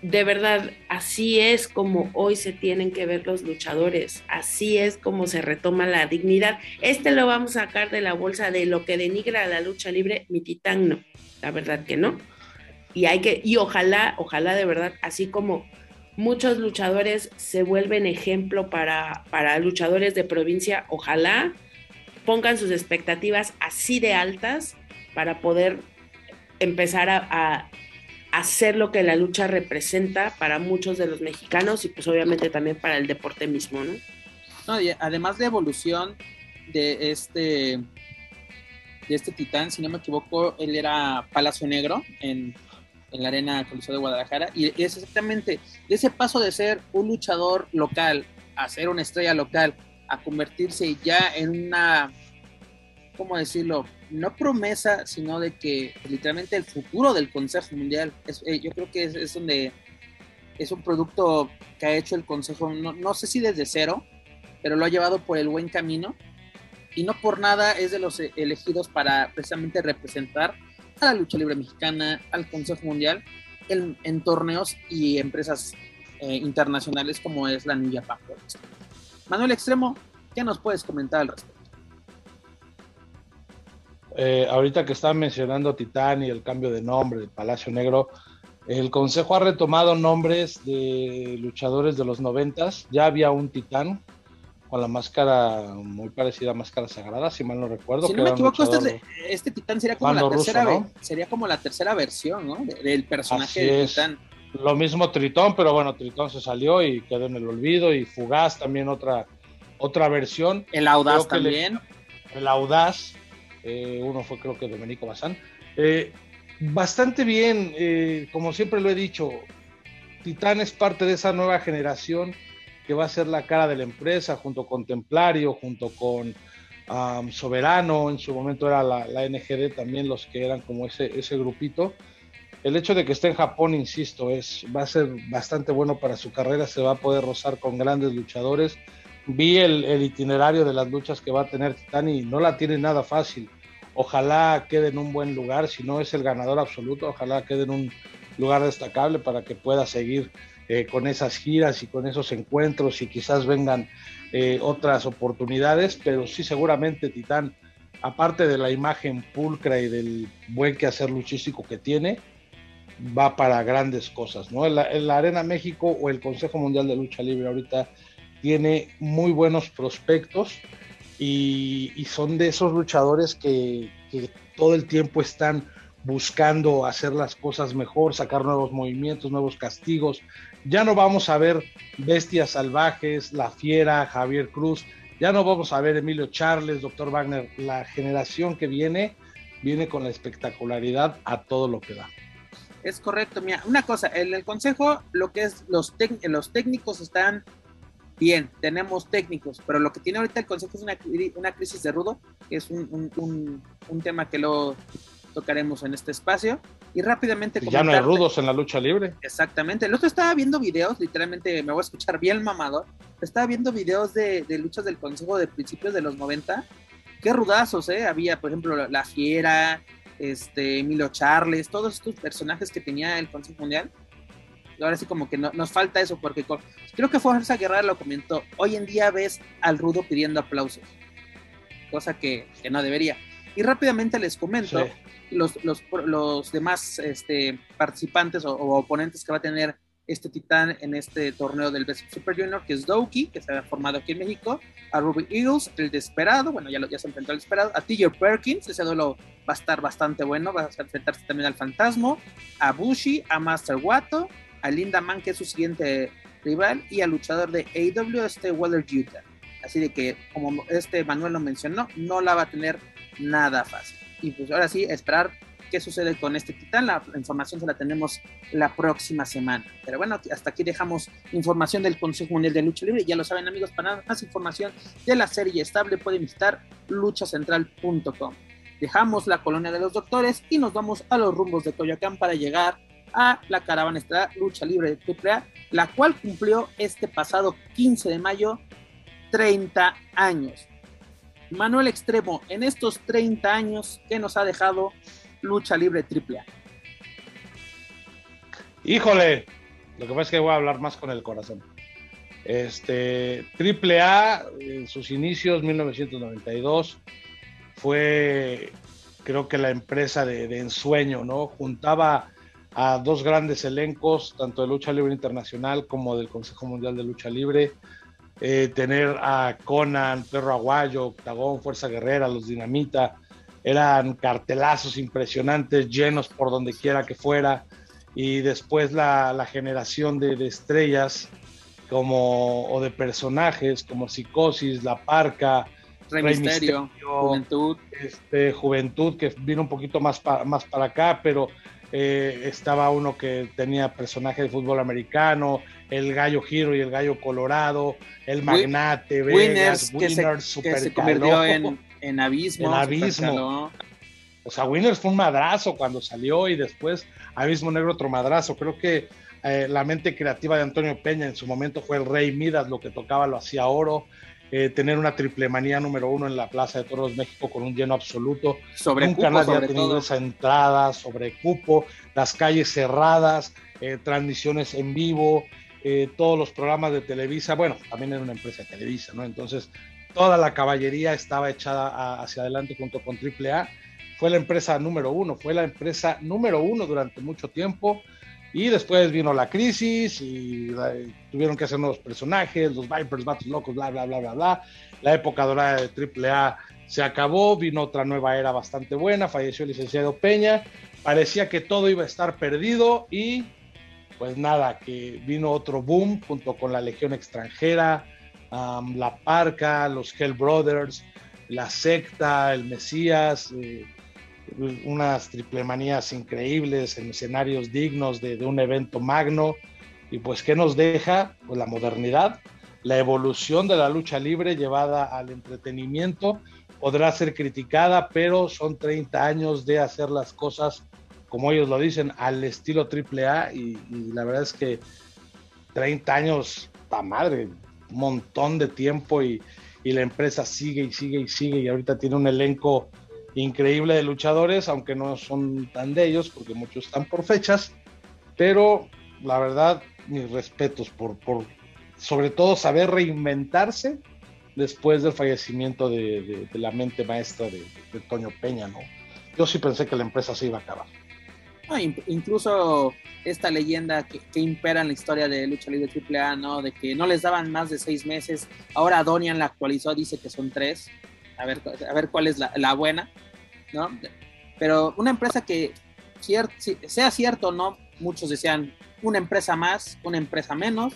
de verdad, así es como hoy se tienen que ver los luchadores, así es como se retoma la dignidad. Este lo vamos a sacar de la bolsa de lo que denigra la lucha libre, mi titán no, la verdad que no. Y hay que, y ojalá, ojalá de verdad, así como muchos luchadores se vuelven ejemplo para, para luchadores de provincia, ojalá pongan sus expectativas así de altas para poder empezar a hacer lo que la lucha representa para muchos de los mexicanos y pues obviamente también para el deporte mismo, ¿no? No, y además de evolución de este de este titán, si no me equivoco, él era Palacio Negro en, en la Arena Coliseo de Guadalajara y es exactamente ese paso de ser un luchador local a ser una estrella local a convertirse ya en una ¿cómo decirlo? No promesa, sino de que literalmente el futuro del Consejo Mundial, eh, yo creo que es, donde es un producto que ha hecho el Consejo, no, sé si desde cero, pero lo ha llevado por el buen camino y no por nada es de los elegidos para precisamente representar a la lucha libre mexicana, al Consejo Mundial, en, torneos y empresas eh, internacionales como es la New Japan. Manuel Extremo, ¿qué nos puedes comentar al respecto? Eh, ahorita que están mencionando Titán y el cambio de nombre de Palacio Negro, el Consejo ha retomado nombres de luchadores de los noventas. Ya había un Titán con la máscara muy parecida a Máscara Sagrada, si mal no recuerdo. Si no me equivoco, este, este, Titán sería como, la tercera, sería como la tercera versión ¿no? del personaje de Titán. Lo mismo Tritón, pero bueno, Tritón se salió y quedó en el olvido. Y Fugaz también otra, otra versión. El Audaz también. el Audaz, eh, uno fue creo que Domenico Bazán. Eh, bastante bien, eh, como siempre lo he dicho, Titán es parte de esa nueva generación que va a ser la cara de la empresa, junto con Templario, junto con Soberano, en su momento era la, NGD también los que eran como ese, ese grupito. El hecho de que esté en Japón, insisto, es, va a ser bastante bueno para su carrera, se va a poder rozar con grandes luchadores vi el, itinerario de las luchas que va a tener Titán y no la tiene nada fácil. Ojalá quede en un buen lugar, si no es el ganador absoluto, ojalá quede en un lugar destacable para que pueda seguir eh, con esas giras y con esos encuentros y quizás vengan eh, otras oportunidades, pero sí seguramente Titán, aparte de la imagen pulcra y del buen quehacer luchístico que tiene, va para grandes cosas, ¿no? La, la Arena México o el Consejo Mundial de Lucha Libre ahorita tiene muy buenos prospectos y, son de esos luchadores que, todo el tiempo están buscando hacer las cosas mejor, sacar nuevos movimientos, nuevos castigos. Ya no vamos a ver Bestias Salvajes, La Fiera, Javier Cruz, ya no vamos a ver Emilio Charles, Doctor Wagner. La generación que viene viene con la espectacularidad a todo lo que da. Es correcto, mira, una cosa, en el consejo lo que es los, los técnicos están bien, tenemos técnicos, pero lo que tiene ahorita el Consejo es una, una crisis de rudo, que es un, un, un, tema que lo tocaremos en este espacio. Y rápidamente... Ya no hay rudos en la lucha libre. Exactamente. El otro estaba viendo videos, literalmente me voy a escuchar bien mamador, estaba viendo videos de, de luchas del Consejo de principios de los 90. Qué rudazos, ¿eh? Había, por ejemplo, La Fiera, este, Emilio Charles, todos estos personajes que tenía el Consejo Mundial ahora sí como que no, nos falta eso, porque creo que Fuerza Guerrera lo comentó, hoy en día ves al rudo pidiendo aplausos, cosa que, no debería. Y rápidamente les comento los, los, los demás este, participantes o, oponentes que va a tener este titán en este torneo del Best Super Junior, que es Doki, que se ha formado aquí en México, a Ruby Eagles, el desesperado, bueno, ya, lo, ya se enfrentó al desesperado, a Tiger Perkins, ese duelo va a estar bastante bueno, va a enfrentarse también al Fantasma, a Bushi, a Master Wato, a Linda Man, que es su siguiente rival, y al luchador de AW, este Weller Utah. Así de que, como este Manuel lo mencionó, no la va a tener nada fácil. Y pues ahora sí, esperar qué sucede con este titán. La, información se la tenemos la próxima semana. Pero bueno, hasta aquí dejamos información del Consejo Mundial de Lucha Libre. Ya lo saben, amigos, para más información de la serie estable pueden visitar luchacentral.com. Dejamos la colonia de los doctores y nos vamos a los rumbos de Coyoacán para llegar a la caravana estelar Lucha Libre de AAA, la cual cumplió este pasado 15 de mayo 30 años. Manuel Extremo, en estos 30 años, ¿qué nos ha dejado lucha libre triple A. Híjole, lo que pasa es que voy a hablar más con el corazón. Este, triple A, en sus inicios, 1992, fue creo que la empresa de, ensueño, ¿no? Juntaba a dos grandes elencos, tanto de lucha libre internacional como del Consejo Mundial de Lucha Libre. Eh, tener a Conan, Perro Aguayo, Octagón, Fuerza Guerrera, Los Dinamita, eran cartelazos impresionantes, llenos por donde quiera que fuera, y después la, generación de, estrellas como, o de personajes como Psicosis, La Parca, Rey, Misterio, Juventud. Este, Juventud, que vino un poquito más, más para acá, pero eh, estaba uno que tenía personaje de fútbol americano, el gallo Giro y el gallo Colorado, el magnate, Winners, Winners, que se convirtió en en Abismo. En Abismo. O sea, Winners fue un madrazo cuando salió y después Abismo Negro otro madrazo. Creo que eh, la mente creativa de Antonio Peña en su momento fue el Rey Midas, lo que tocaba lo hacía oro. Eh, tener una triple manía número uno en la Plaza de Toros México con un lleno absoluto. Sobre Nunca cupo, nadie ha tenido esa entrada, sobre cupo, las calles cerradas, eh, transmisiones en vivo, todos los programas de Televisa. Bueno, también era una empresa de Televisa, ¿no? Entonces, toda la caballería estaba echada hacia adelante junto con AAA. Fue la empresa número uno, fue la empresa número uno durante mucho tiempo. Y después vino la crisis y tuvieron que hacer nuevos personajes, los Vipers, Vatos Locos, bla, bla, bla, bla, bla. La época dorada de AAA se acabó, vino otra nueva era bastante buena, falleció el licenciado Peña. Parecía que todo iba a estar perdido y pues nada, que vino otro boom junto con la Legión extranjera, la Parca, los Hell Brothers, la secta, el Mesías, eh, unas triplemanías increíbles en escenarios dignos de, un evento magno. Y pues, ¿qué nos deja? Pues la modernidad, la evolución de la lucha libre llevada al entretenimiento. Podrá ser criticada, pero son 30 años de hacer las cosas, como ellos lo dicen, al estilo AAA. Y, y la verdad es que 30 años, pa' madre, montón de tiempo y, la empresa sigue y sigue y sigue y ahorita tiene un elenco increíble de luchadores, aunque no son tan de ellos porque muchos están por fechas, pero la verdad, mis respetos por, por sobre todo saber reinventarse después del fallecimiento de, la mente maestra de, de, Toño Peña, ¿no? Yo sí pensé que la empresa se iba a acabar. Ah, incluso esta leyenda que, impera en la historia de lucha libre AAA, ¿no? De que no les daban más de seis meses. Ahora Donian la actualizó, dice que son tres. A ver, a ver cuál es la, buena, ¿no? Pero una empresa que, sea cierto o no, muchos decían una empresa más, una empresa menos,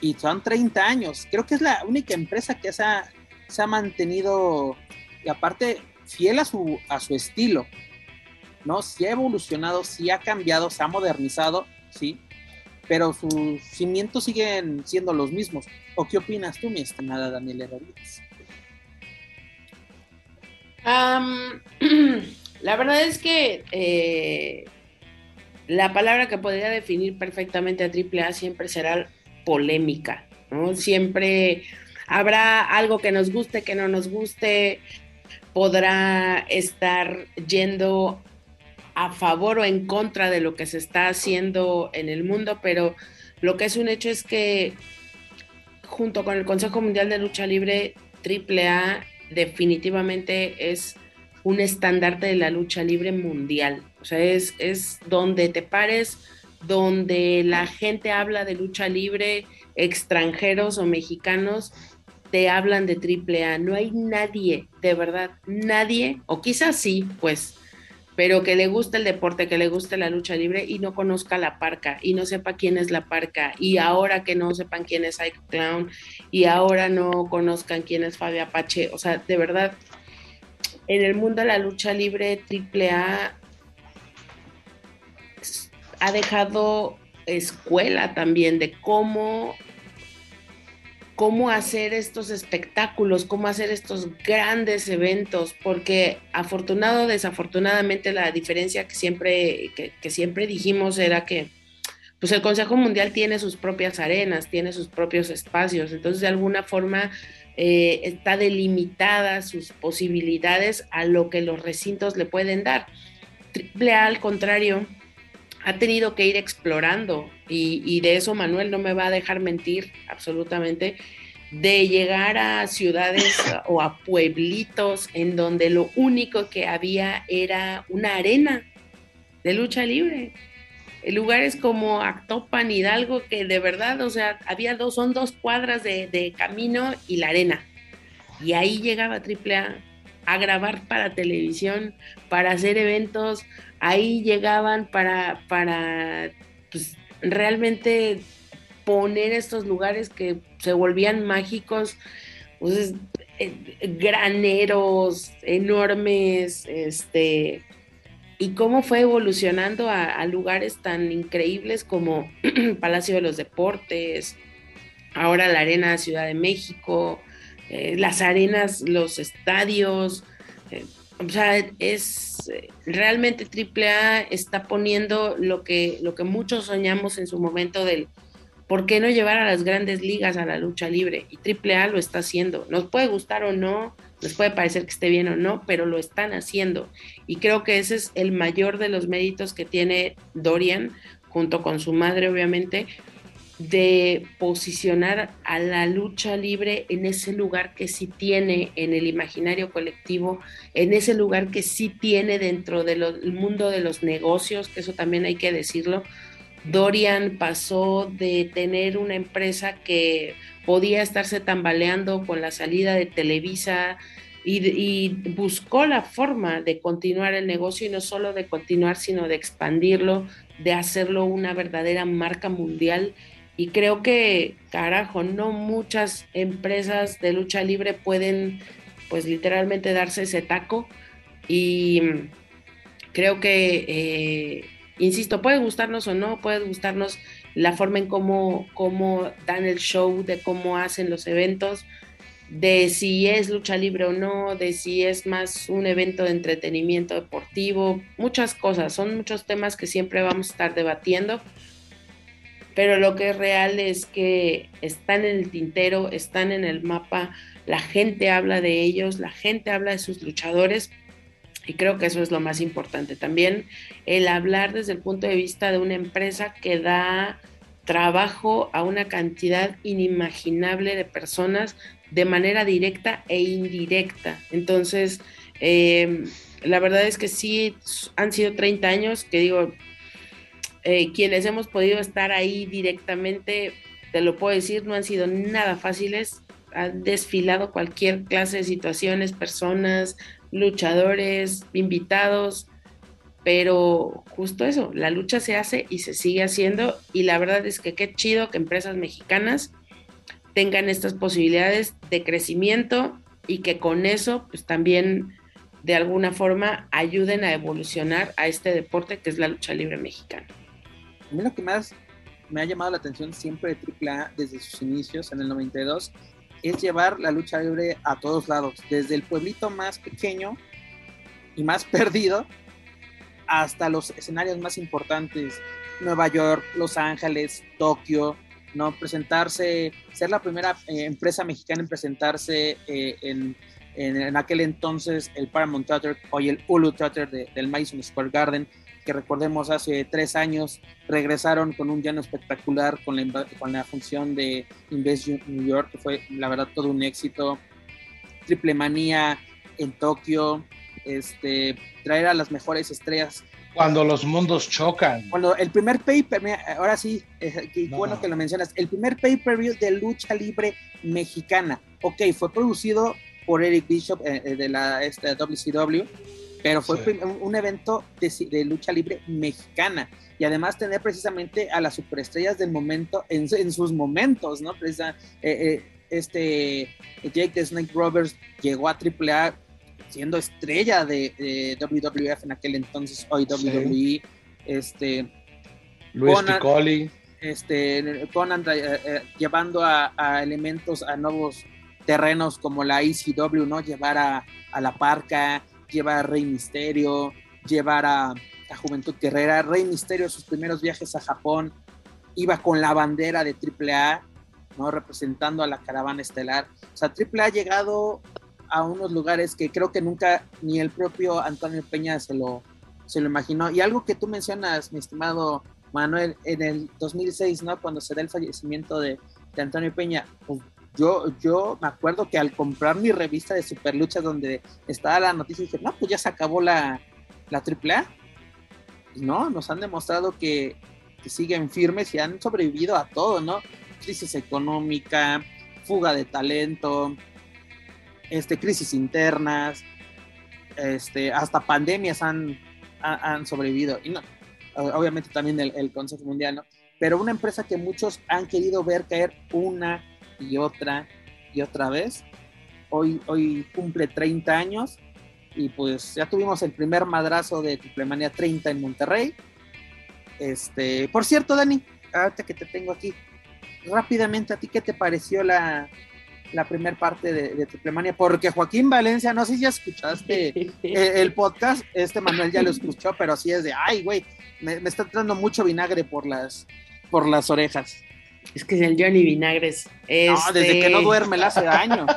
y son 30 años. Creo que es la única empresa que se ha, se ha mantenido, y aparte, fiel a su, a su estilo. ¿no? Sí ha evolucionado, sí ha cambiado, se ha modernizado, sí, pero sus cimientos siguen siendo los mismos. ¿O qué opinas tú, mi estimada Daniela La verdad es que eh, la palabra que podría definir perfectamente a AAA siempre será polémica, ¿no? Siempre habrá algo que nos guste, que no nos guste, podrá estar yendo a favor o en contra de lo que se está haciendo en el mundo, pero lo que es un hecho es que junto con el Consejo Mundial de Lucha Libre, AAA definitivamente es un estandarte de la lucha libre mundial. O sea, es, es donde te pares, donde la gente habla de lucha libre, extranjeros o mexicanos, te hablan de AAA. No hay nadie, de verdad, nadie, o quizás sí, pues, pero que le guste el deporte, que le guste la lucha libre y no conozca la parca y no sepa quién es la parca y ahora que no sepan quién es Ike Clown y ahora no conozcan quién es Fabio Apache, o sea, de verdad, en el mundo de la lucha libre AAA ha dejado escuela también de cómo cómo hacer estos espectáculos, cómo hacer estos grandes eventos, porque afortunado o desafortunadamente la diferencia que siempre, que, siempre dijimos era que pues el Consejo Mundial tiene sus propias arenas, tiene sus propios espacios, entonces de alguna forma eh, está delimitada sus posibilidades a lo que los recintos le pueden dar. Triple A, al contrario, ha tenido que ir explorando y, de eso Manuel no me va a dejar mentir absolutamente, de llegar a ciudades o a pueblitos en donde lo único que había era una arena de lucha libre. Lugares como Actopan, Hidalgo, que de verdad, o sea, había dos, son dos cuadras de, de camino y la arena. Y ahí llegaba AAA a grabar para televisión, para hacer eventos, ahí llegaban para, para pues, realmente poner estos lugares que se volvían mágicos, pues, eh, graneros enormes, este, y cómo fue evolucionando a, lugares tan increíbles como Palacio de los Deportes, ahora la Arena Ciudad de México, eh, las arenas, los estadios, eh, o sea, es realmente AAA está poniendo lo que, lo que muchos soñamos en su momento del por qué no llevar a las grandes ligas a la lucha libre. Y AAA lo está haciendo. Nos puede gustar o no, nos puede parecer que esté bien o no, pero lo están haciendo. Y creo que ese es el mayor de los méritos que tiene Dorian, junto con su madre, obviamente, de posicionar a la lucha libre en ese lugar que sí tiene en el imaginario colectivo, en ese lugar que sí tiene dentro del mundo de los negocios, que eso también hay que decirlo. Dorian pasó de tener una empresa que podía estarse tambaleando con la salida de Televisa y, buscó la forma de continuar el negocio y no solo de continuar, sino de expandirlo, de hacerlo una verdadera marca mundial y creo que, carajo, no muchas empresas de lucha libre pueden, pues literalmente darse ese taco. Y creo que, eh, insisto, puede gustarnos o no, puede gustarnos la forma en cómo, cómo dan el show, de cómo hacen los eventos, de si es lucha libre o no, de si es más un evento de entretenimiento deportivo, muchas cosas, son muchos temas que siempre vamos a estar debatiendo pero lo que es real es que están en el tintero, están en el mapa, la gente habla de ellos, la gente habla de sus luchadores y creo que eso es lo más importante. También el hablar desde el punto de vista de una empresa que da trabajo a una cantidad inimaginable de personas de manera directa e indirecta. Entonces, eh, la verdad es que sí, han sido 30 años, que digo, eh, quienes hemos podido estar ahí directamente, te lo puedo decir, no han sido nada fáciles. Han desfilado cualquier clase de situaciones, personas, luchadores, invitados, pero justo eso, la lucha se hace y se sigue haciendo y la verdad es que qué chido que empresas mexicanas tengan estas posibilidades de crecimiento y que con eso pues también de alguna forma ayuden a evolucionar a este deporte que es la lucha libre mexicana. A mí lo que más me ha llamado la atención siempre de AAA desde sus inicios en el 92 es llevar la lucha libre a todos lados, desde el pueblito más pequeño y más perdido hasta los escenarios más importantes, Nueva York, Los Ángeles, Tokio, ¿no? Presentarse, ser la primera eh, empresa mexicana en presentarse eh, en, en, aquel entonces el Paramount Theater, hoy el Hulu Theater del Madison Square Garden, que recordemos hace tres años regresaron con un llano espectacular con la, con la función de Invest New York, que fue la verdad todo un éxito. Triple Manía en Tokio, este, traer a las mejores estrellas. Cuando los mundos chocan. Cuando el primer paper, ahora sí, qué bueno que lo mencionas, el primer pay-per-view de lucha libre mexicana. Ok, fue producido por Eric Bishop eh, eh, de la este, WCW, pero fue un, evento de, lucha libre mexicana y además tener precisamente a las superestrellas del momento en, sus momentos, ¿no? Eh, este Jake the Snake Roberts llegó a AAA siendo estrella de, WWF en aquel entonces, hoy WWE, este Luis Conan, este Conan llevando a, a, elementos a nuevos terrenos como la ECW, ¿no? Llevar a, La Parca, llevar a Rey Misterio, llevar a, Juventud Guerrera. Rey Misterio, sus primeros viajes a Japón, iba con la bandera de AAA, ¿no? Representando a la caravana estelar. O sea, AAA ha llegado a unos lugares que creo que nunca ni el propio Antonio Peña se lo, se lo imaginó. Y algo que tú mencionas, mi estimado Manuel, en el 2006, ¿no? Cuando se da el fallecimiento de, de Antonio Peña, pues yo, yo me acuerdo que al comprar mi revista de Superluchas donde estaba la noticia, dije, no, pues ya se acabó la, la AAA. Pues no, nos han demostrado que, siguen firmes y han sobrevivido a todo, ¿no? Crisis económica, fuga de talento, este, crisis internas, este, hasta pandemias han, han, sobrevivido. Y no, obviamente también el, el Consejo Mundial, ¿no? Pero una empresa que muchos han querido ver caer una y otra y otra vez. Hoy, hoy cumple 30 años y pues ya tuvimos el primer madrazo de Triplemania 30 en Monterrey. Este, por cierto, Dani, ahorita que te tengo aquí, rápidamente, ¿a ti qué te pareció la, la primera parte de, de Triplemania? Porque Joaquín Valencia, no sé si ya escuchaste el, podcast, este Manuel ya lo escuchó, pero así es de, ay, güey, me, me está entrando mucho vinagre por las, por las orejas. Es que es el Johnny Vinagres. No, desde que no duerme le hace daño.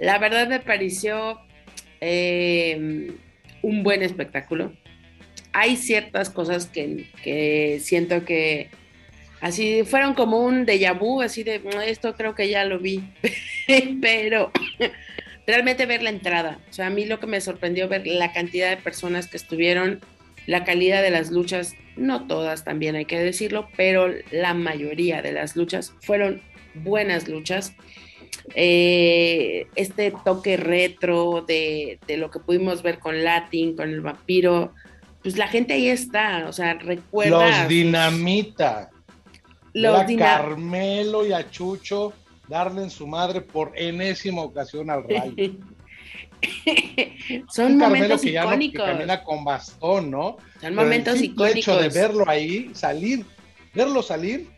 La verdad me pareció eh, un buen espectáculo. Hay ciertas cosas que, siento que así fueron como un déjà vu, así de mm, esto creo que ya lo vi, pero realmente ver la entrada, o sea, a mí lo que me sorprendió ver la cantidad de personas que estuvieron la calidad de las luchas, no todas también hay que decirlo, pero la mayoría de las luchas fueron buenas luchas. Eh, este toque retro de, lo que pudimos ver con Latin, con el vampiro, pues la gente ahí está, o sea, recuerda. Los dinamita. Los a Carmelo y a Chucho darle en su madre por enésima ocasión al Rayo. Son momentos icónicos. que camina con bastón, ¿no? Son momentos el icónicos. hecho de verlo ahí, salir, verlo salir,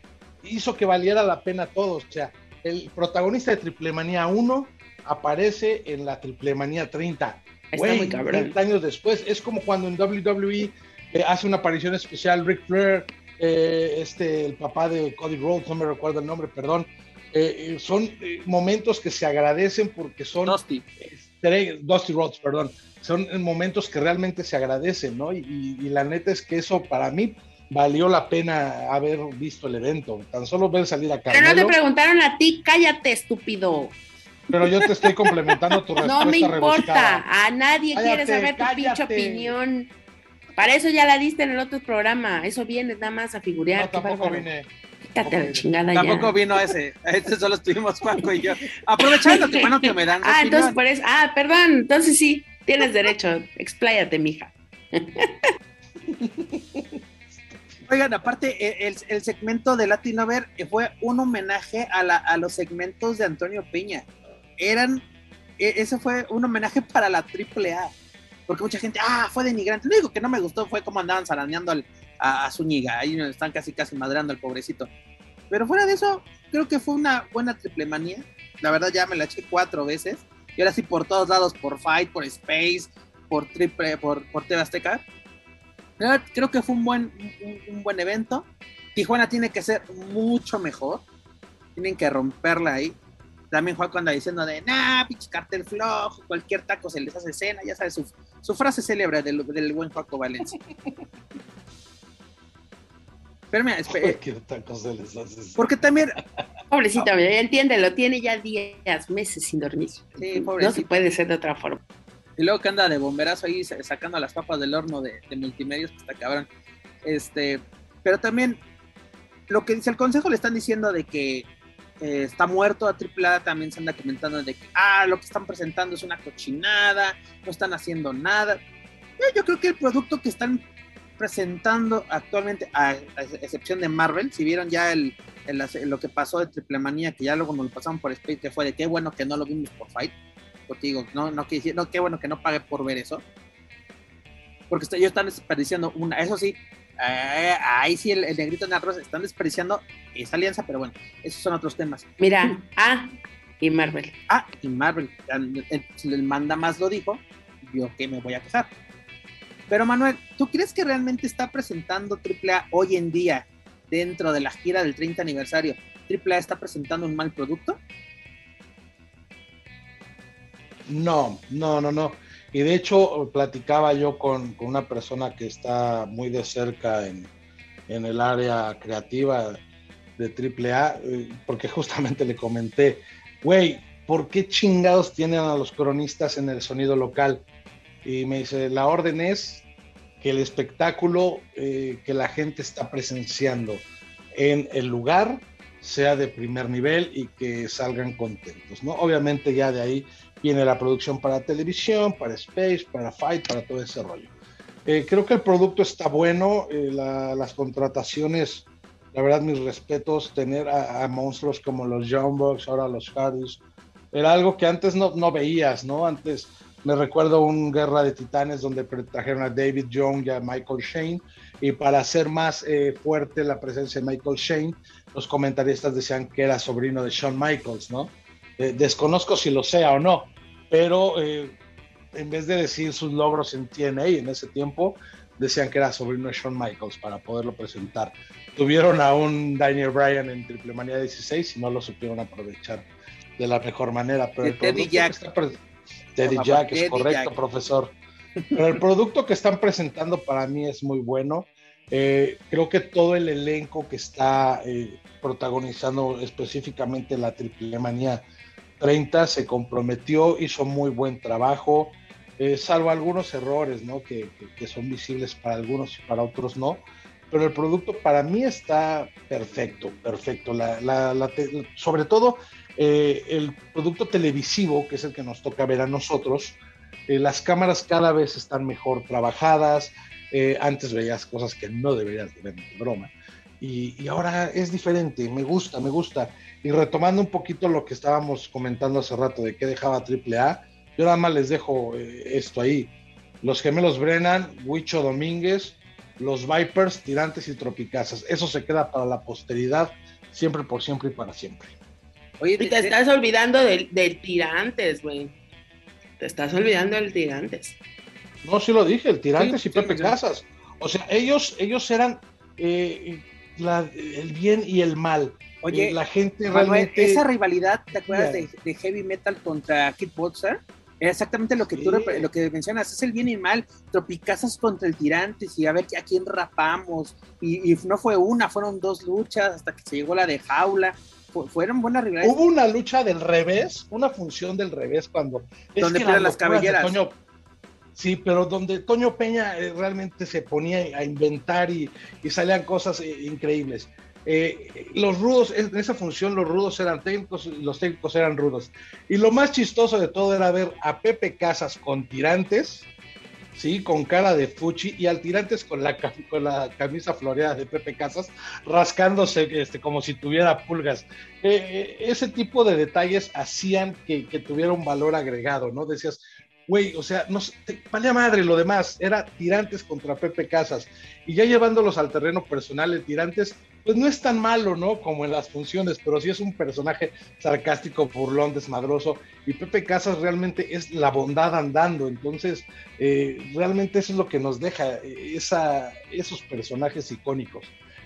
hizo que valiera la pena todo. O sea, el protagonista de Triplemanía 1 aparece en la Triplemanía 30. Está muy cabrón. 30 años después. Es como cuando en WWE eh, hace una aparición especial Rick Flair, eh, este, el papá de Cody Rhodes, no me recuerdo el nombre, perdón. Eh, son momentos que se agradecen porque son Dusty Rhodes, perdón, son momentos que realmente se agradecen, ¿no? Y, la neta es que eso para mí valió la pena haber visto el evento. Tan solo ver salir a Carmelo. Pero no te preguntaron a ti, cállate, estúpido. Pero yo te estoy complementando tu respuesta. No me importa, a nadie quiere saber tu pinche opinión. Para eso ya la diste en el otro programa. Eso viene nada más a figurar. No, tampoco vine. Tampoco vino ese. Este solo estuvimos Juanco y yo. Aprovechando que bueno que me dan. Ah, entonces por eso. Ah, perdón. Entonces sí, tienes derecho. Expláyate, mija. Oigan, aparte, e, el, el, segmento de Latinover fue un homenaje a, la, a los segmentos de Antonio Peña. Eran, e, eso fue un homenaje para la AAA. Porque mucha gente, ah, fue denigrante. Lo único que no me gustó fue cómo andaban zaraneando al, a, Zúñiga, ahí nos están casi casi madrando al pobrecito. Pero fuera de eso, creo que fue una buena triple manía. La verdad ya me la eché cuatro veces. Y ahora sí por todos lados, por Fight, por Space, por Triple, por, por TV Azteca. Creo que fue un buen, un, buen evento. Tijuana tiene que ser mucho mejor. Tienen que romperla ahí. También Juan anda diciendo de, nah, pinche cartel flojo, cualquier taco se les hace escena, ya sabes, su, su frase célebre del, del buen Juaco Valencia. Espérame, espérame. ¿Qué tacos se les hace Porque también. pobrecito, ya entiéndelo, tiene ya días, meses sin dormir. Sí, no pobrecito. se puede ser de otra forma. Y luego que anda de bomberazo ahí sa- sacando las papas del horno de, de multimedios, pues está cabrón. Este, pero también lo que dice el consejo le están diciendo de que eh, está muerto a AAA, también se anda comentando de que, ah, lo que están presentando es una cochinada, no están haciendo nada. Yo, yo creo que el producto que están presentando actualmente, a, a excepción de Marvel, si vieron ya el, el- lo que pasó de Triple Manía, que ya luego nos lo pasaron por Space, que fue de qué bueno que no lo vimos por Fight, porque digo, no, no, no, qué bueno que no pague por ver eso, porque ellos están desperdiciando una, eso sí, eh, ahí sí el, el negrito en arroz están desperdiciando esa alianza, pero bueno, esos son otros temas. Mira, ah, y Marvel. Ah, y Marvel, el, el- el manda más lo dijo, yo que me voy a quejar. Pero Manuel, ¿tú crees que realmente está presentando AAA hoy en día, dentro de la gira del 30 aniversario, AAA está presentando un mal producto? No, no, no, no. Y de hecho, platicaba yo con, una persona que está muy de cerca en, en el área creativa de AAA, eh, porque justamente le comenté, güey, ¿por qué chingados tienen a los cronistas en el sonido local? Y me dice, la orden es que el espectáculo eh, que la gente está presenciando en el lugar sea de primer nivel y que salgan contentos, ¿no? Obviamente ya de ahí viene la producción para televisión, para Space, para Fight, para todo ese rollo. Eh, creo que el producto está bueno, eh, la, las contrataciones, la verdad, mis respetos, tener a, a monstruos como los Bucks, ahora los Hardys, era algo que antes no, no veías, ¿no? Antes me recuerdo un Guerra de Titanes donde trajeron a David Young y a Michael Shane, y para hacer más eh, fuerte la presencia de Michael Shane, los comentaristas decían que era sobrino de Shawn Michaels, ¿no? Eh, desconozco si lo sea o no, pero eh, en vez de decir sus logros en TNA en ese tiempo, decían que era sobrino de Shawn Michaels para poderlo presentar. Tuvieron a un Daniel Bryan en Triple Manía 16 y no lo supieron aprovechar de la mejor manera. Pero el Teddy Jack. que está Teddy Jack, es correcto, Jack. profesor. Pero el producto que están presentando para mí es muy bueno. Eh, creo que todo el elenco que está eh, protagonizando específicamente la Triple Manía 30 se comprometió, hizo muy buen trabajo, eh, salvo algunos errores ¿no? que, que- que son visibles para algunos y para otros no. Pero el producto para mí está perfecto, perfecto. La- la- la te- sobre todo eh, el producto televisivo, que es el que nos toca ver a nosotros, eh, las cámaras cada vez están mejor trabajadas. eh, antes veías cosas que no deberías de ver, broma. Y, y ahora es diferente, me gusta, me gusta. Y retomando un poquito lo que estábamos comentando hace rato de qué dejaba AAA, yo nada más les dejo eh, esto ahí. Los gemelos Brennan, Huicho Domínguez, los Vipers, Tirantes y Tropicazas. Eso se queda para la posteridad, siempre por siempre y para siempre. Oye, Y te estás olvidando del, del tirantes, güey. Te estás olvidando del tirantes. No, sí lo dije, el Tirantes Sí, y Pepe sí, sí. Casas. O sea, ellos, ellos eran eh, la- el bien y el mal. oye, Eh, la gente Manuel, realmente. esa rivalidad, ¿te acuerdas de, Heavy Metal contra Kickboxer? Era exactamente lo que tú Sí. rep- lo que mencionas, es el bien y el mal, tropicazas contra el tirantes y a ver a quién rapamos. Y, y no fue una, fueron dos luchas hasta que se llegó la de jaula. Fu- fueron buenas rivalidades. Hubo una lucha del revés, una función del revés cuando. es Donde que pierden las cabelleras. Toño- sí, pero donde Toño Peña eh, realmente se ponía a inventar y, y salían cosas eh, increíbles. Eh, los rudos, en esa función los rudos eran técnicos y los técnicos eran rudos. Y lo más chistoso de todo era ver a Pepe Casas con tirantes, sí, con cara de fuchi, y al tirantes con la, con la camisa floreada de Pepe Casas, rascándose este, como si tuviera pulgas. Eh, eh, ese tipo de detalles hacían que, que tuviera un valor agregado, ¿no? Decías, güey, o sea, no, te madre lo demás, era tirantes contra Pepe Casas. Y ya llevándolos al terreno personal, el tirantes, pues no es tan malo, ¿no? Como en las funciones, pero sí es un personaje sarcástico, burlón, desmadroso. Y Pepe Casas realmente es la bondad andando. Entonces, eh, realmente eso es lo que nos deja eh, esos personajes icónicos.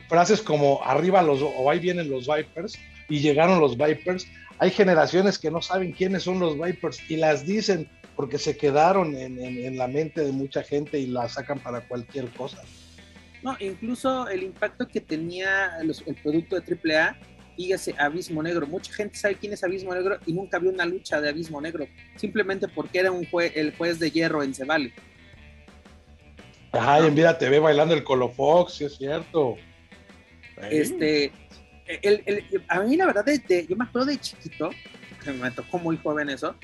Frases como arriba los, o ahí vienen los Vipers, y llegaron los Vipers. Hay generaciones que no saben quiénes son los Vipers y las dicen porque se quedaron en, en- en la mente de mucha gente y la sacan para cualquier cosa. No, incluso el impacto que tenía los- el producto de AAA dígase Abismo Negro. Mucha gente sabe quién es Abismo Negro y nunca vio una lucha de Abismo Negro, simplemente porque era un juez, el juez de hierro en Cebale. Ajá, y en Vida TV bailando el Colofox, sí es cierto. Este, el, a mí la verdad, de, yo me acuerdo de chiquito, que me tocó muy joven eso,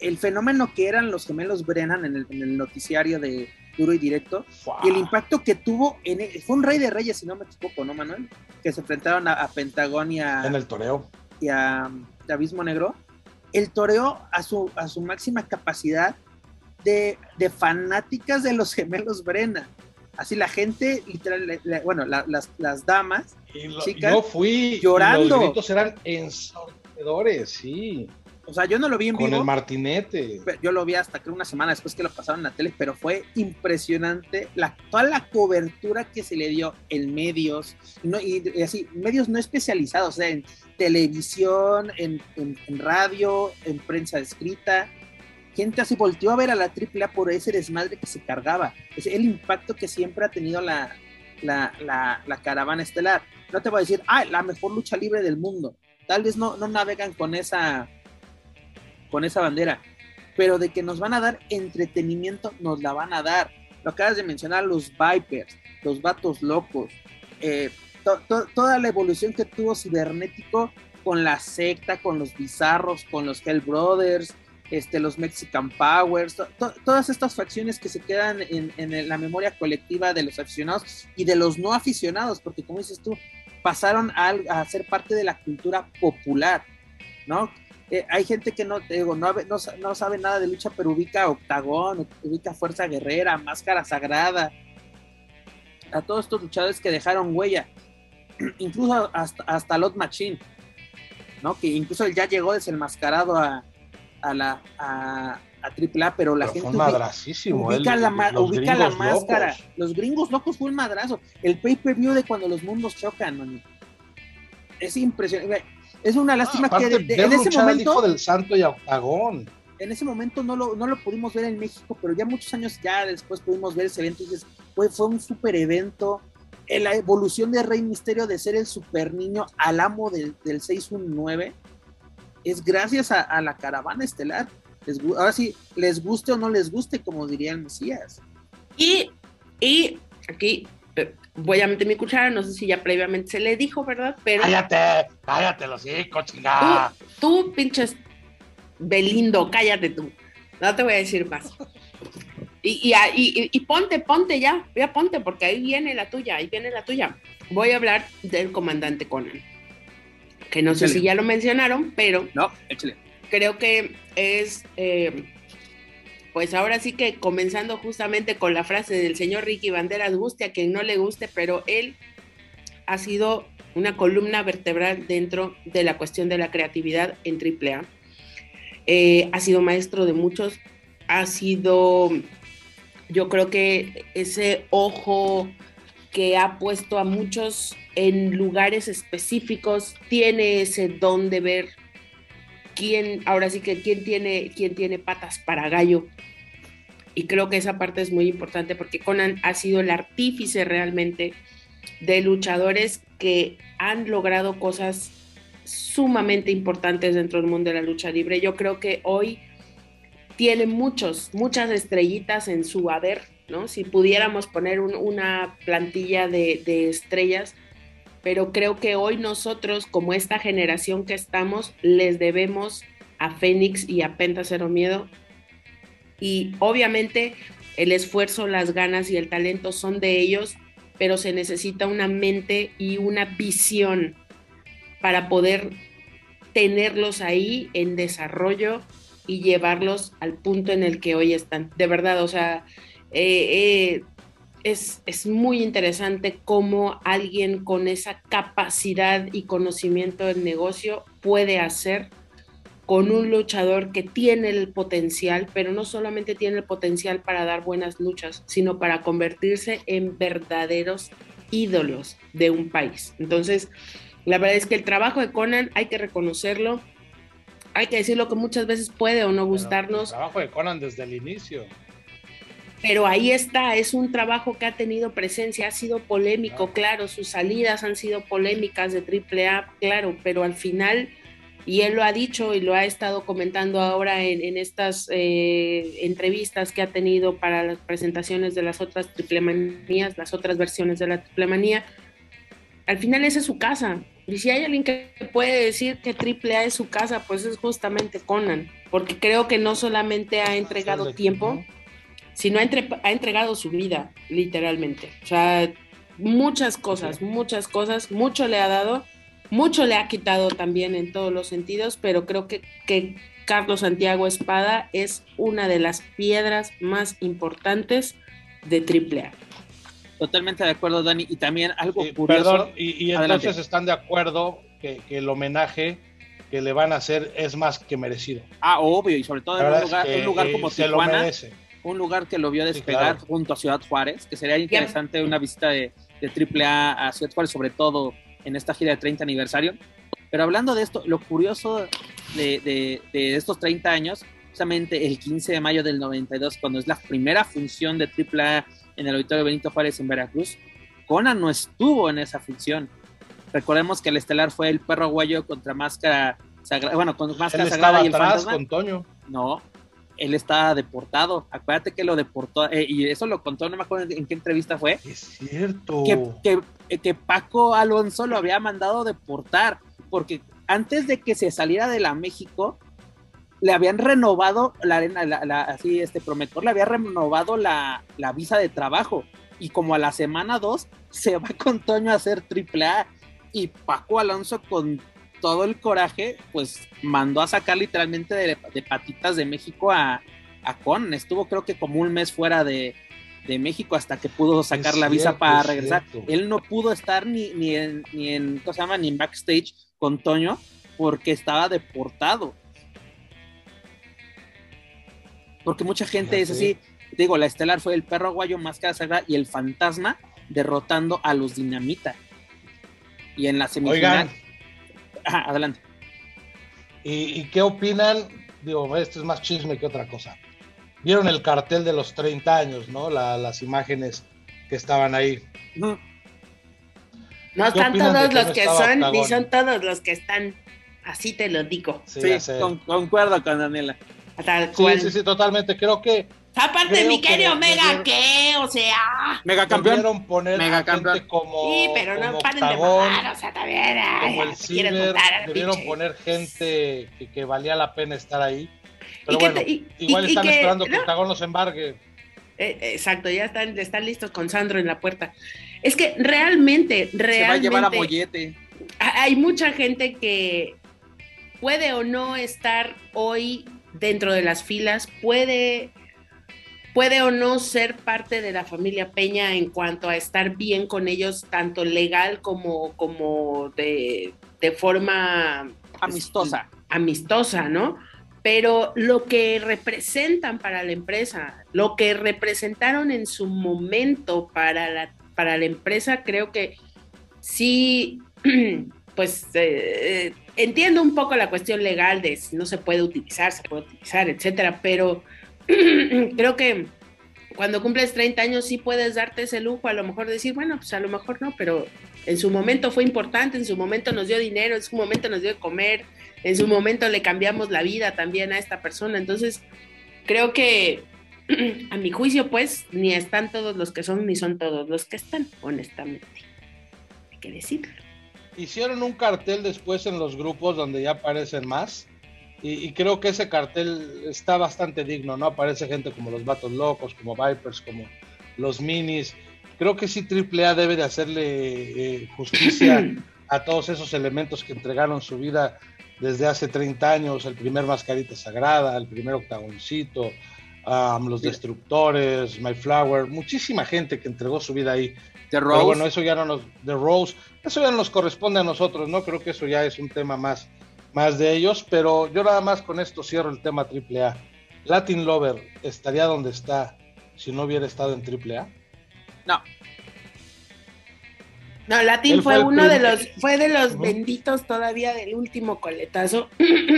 el fenómeno que eran los gemelos Brennan en el, noticiario de Duro y Directo, y el impacto que tuvo, en fue un rey de reyes, si no me equivoco, ¿no, Manuel? Que se enfrentaron a, Pentagón y a... En el toreo. Y a, Abismo Negro. El toreo a su, a su máxima capacidad de, de fanáticas de los gemelos Brennan. Así la gente, literal, bueno, las, las, damas, chicas, yo fui llorando. los gritos eran ensordecedores, sí. O sea, yo no lo vi en vivo. Con el martinete. Yo lo vi hasta que una semana después que lo pasaron en la tele, pero fue impresionante la, toda la cobertura que se le dio en medios, no, y, así, medios no especializados, o sea, en televisión, en, en radio, en prensa escrita gente así volteó a ver a la AAA por ese desmadre que se cargaba. Es el impacto que siempre ha tenido la, la, caravana estelar. No te voy a decir, ah, la mejor lucha libre del mundo. Tal vez no, no navegan con esa, con esa bandera, pero de que nos van a dar entretenimiento, nos la van a dar. Lo acabas de mencionar, los Vipers, los Vatos Locos, eh, toda la evolución que tuvo Cibernético con la secta, con los bizarros, con los Hell Brothers, este, los Mexican Powers, todas estas facciones que se quedan en, la memoria colectiva de los aficionados y de los no aficionados, porque como dices tú, pasaron a, ser parte de la cultura popular, ¿no? Eh, hay gente que no, digo, no, no, sabe nada de lucha, pero ubica Octagón, ubica Fuerza Guerrera, Máscara Sagrada, a todos estos luchadores que dejaron huella, incluso hasta, hasta Lot Machine, ¿no? Que incluso él ya llegó desenmascarado a, a la a, a AAA, pero la gente ubica, la, máscara. Los gringos locos fue un madrazo. El pay-per-view de cuando los mundos chocan, Es impresionante. Es una lástima que en ese momento. del Santo y Octagón. En ese momento no lo, no lo pudimos ver en México, pero ya muchos años ya después pudimos ver ese evento. Y fue, fue un super evento. La evolución de Rey Misterio de ser el super niño al amo del, del 619 es gracias a, la caravana estelar. Les, ahora sí, les guste o no les guste, como dirían Mesías. Y, y aquí voy a meter mi cuchara, no sé si ya previamente se le dijo, ¿verdad? Pero. Cállate, cállate, los hijos, chingada. Tú, tú, pinches Belindo, cállate tú. No te voy a decir más. Y, y, y, ponte, ponte ya, ya ponte, porque ahí viene la tuya, ahí viene la tuya. Voy a hablar del comandante Conan que no sé si ya lo mencionaron, pero no, creo que es, eh, pues ahora sí que comenzando justamente con la frase del señor Ricky Banderas, guste a quien no le guste, pero él ha sido una columna vertebral dentro de la cuestión de la creatividad en AAA. Eh, ha sido maestro de muchos, ha sido, yo creo que ese ojo que ha puesto a muchos en lugares específicos, tiene ese don de ver quién, ahora sí que quién tiene, quién tiene patas para gallo. Y creo que esa parte es muy importante porque Conan ha sido el artífice realmente de luchadores que han logrado cosas sumamente importantes dentro del mundo de la lucha libre. Yo creo que hoy tiene muchos, muchas estrellitas en su haber ¿no? Si pudiéramos poner una plantilla de, estrellas, pero creo que hoy nosotros, como esta generación que estamos, les debemos a Fénix y a Penta Cero Miedo. Y obviamente el esfuerzo, las ganas y el talento son de ellos, pero se necesita una mente y una visión para poder tenerlos ahí en desarrollo y llevarlos al punto en el que hoy están. De verdad, o sea, eh, eh, es, es, muy interesante cómo alguien con esa capacidad y conocimiento del negocio puede hacer con un luchador que tiene el potencial, pero no solamente tiene el potencial para dar buenas luchas, sino para convertirse en verdaderos ídolos de un país. Entonces, la verdad es que el trabajo de Conan hay que reconocerlo, hay que decirlo que muchas veces puede o no gustarnos. el trabajo de Conan desde el inicio pero ahí está, es un trabajo que ha tenido presencia, ha sido polémico, claro, sus salidas han sido polémicas de AAA, claro, pero al final, y él lo ha dicho y lo ha estado comentando ahora en, estas eh, entrevistas que ha tenido para las presentaciones de las otras triple manías, las otras versiones de la triple manía, al final esa es su casa. Y si hay alguien que puede decir que AAA es su casa, pues es justamente Conan, porque creo que no solamente ha entregado tiempo, sino ha, entregado su vida, literalmente. O sea, muchas cosas, muchas cosas, mucho le ha dado, mucho le ha quitado también en todos los sentidos, pero creo que, que Carlos Santiago Espada es una de las piedras más importantes de AAA. Totalmente de acuerdo, Dani. Y también algo curioso. Perdón, y, entonces están de acuerdo que, el homenaje que le van a hacer es más que merecido. Ah, obvio, y sobre todo en un lugar, un lugar como Tijuana un lugar que lo vio despegar junto a Ciudad Juárez, que sería interesante una visita de, de AAA a Ciudad Juárez, sobre todo en esta gira de 30 aniversario. Pero hablando de esto, lo curioso de, de, estos 30 años, justamente el 15 de mayo del 92, cuando es la primera función de AAA en el Auditorio Benito Juárez en Veracruz, Conan no estuvo en esa función. Recordemos que el estelar fue el perro guayo contra máscara sagrada, bueno, con máscara sagrada y el atrás con Toño. No, él estaba deportado. Acuérdate que lo deportó, eh, y eso lo contó, no me acuerdo en qué entrevista fue. Es cierto. Que, que, Paco Alonso lo había mandado deportar, porque antes de que se saliera de la México, le habían renovado la arena, así este prometor, le había renovado la, la, visa de trabajo. Y como a la semana 2 se va con Toño a hacer triple A. Y Paco Alonso con todo el coraje, pues mandó a sacar literalmente de, patitas de México a, a, Con. Estuvo creo que como un mes fuera de, México hasta que pudo sacar la visa para regresar. Él no pudo estar ni, ni en, ni en, ¿cómo se llama? Ni en backstage con Toño porque estaba deportado. Porque mucha gente es así, digo, la estelar fue el perro guayo, máscara sagrada y el fantasma derrotando a los dinamita. Y en la semifinal adelante. ¿Y, qué opinan? Digo, esto es más chisme que otra cosa. Vieron el cartel de los 30 años, ¿no? las imágenes que estaban ahí. No, no están todos los que son, ni son todos los que están. Así te lo digo. Sí, concuerdo con Daniela. Sí, sí, sí, totalmente. Creo que Aparte, mi querido Mega, ¿qué? O sea. Mega campeón. poner Mega gente como. Sí, pero no paren de mamar, o sea, también. como el Ciber, debieron poner gente que, valía la pena estar ahí. Pero bueno, igual están esperando que Octagón los embargue. Eh, exacto, ya están, están listos con Sandro en la puerta. Es que realmente, realmente. Se va a llevar a Mollete. Hay mucha gente que puede o no estar hoy dentro de las filas, puede puede o no ser parte de la familia Peña en cuanto a estar bien con ellos, tanto legal como, como de, forma amistosa. Amistosa, ¿no? Pero lo que representan para la empresa, lo que representaron en su momento para la, para la empresa, creo que sí, pues eh, entiendo un poco la cuestión legal de si no se puede utilizar, se puede utilizar, etcétera, pero creo que cuando cumples 30 años sí puedes darte ese lujo, a lo mejor decir, bueno, pues a lo mejor no, pero en su momento fue importante, en su momento nos dio dinero, en su momento nos dio de comer, en su momento le cambiamos la vida también a esta persona. Entonces, creo que a mi juicio, pues, ni están todos los que son, ni son todos los que están, honestamente. Hay que decirlo. Hicieron un cartel después en los grupos donde ya aparecen más y, creo que ese cartel está bastante digno, ¿no? Aparece gente como los Vatos Locos, como Vipers, como los Minis. Creo que sí AAA debe de hacerle eh, justicia a todos esos elementos que entregaron su vida desde hace 30 años, el primer Mascarita Sagrada, el primer Octagoncito, los Destructores, My Flower, muchísima gente que entregó su vida ahí. The Rose. Pero bueno, eso ya no nos, The Rose, eso ya no nos corresponde a nosotros, ¿no? Creo que eso ya es un tema más más de ellos, pero yo nada más con esto cierro el tema AAA. Latin Lover estaría donde está si no hubiera estado en AAA? No. No, Latin fue, uno de los, fue de los benditos todavía del último coletazo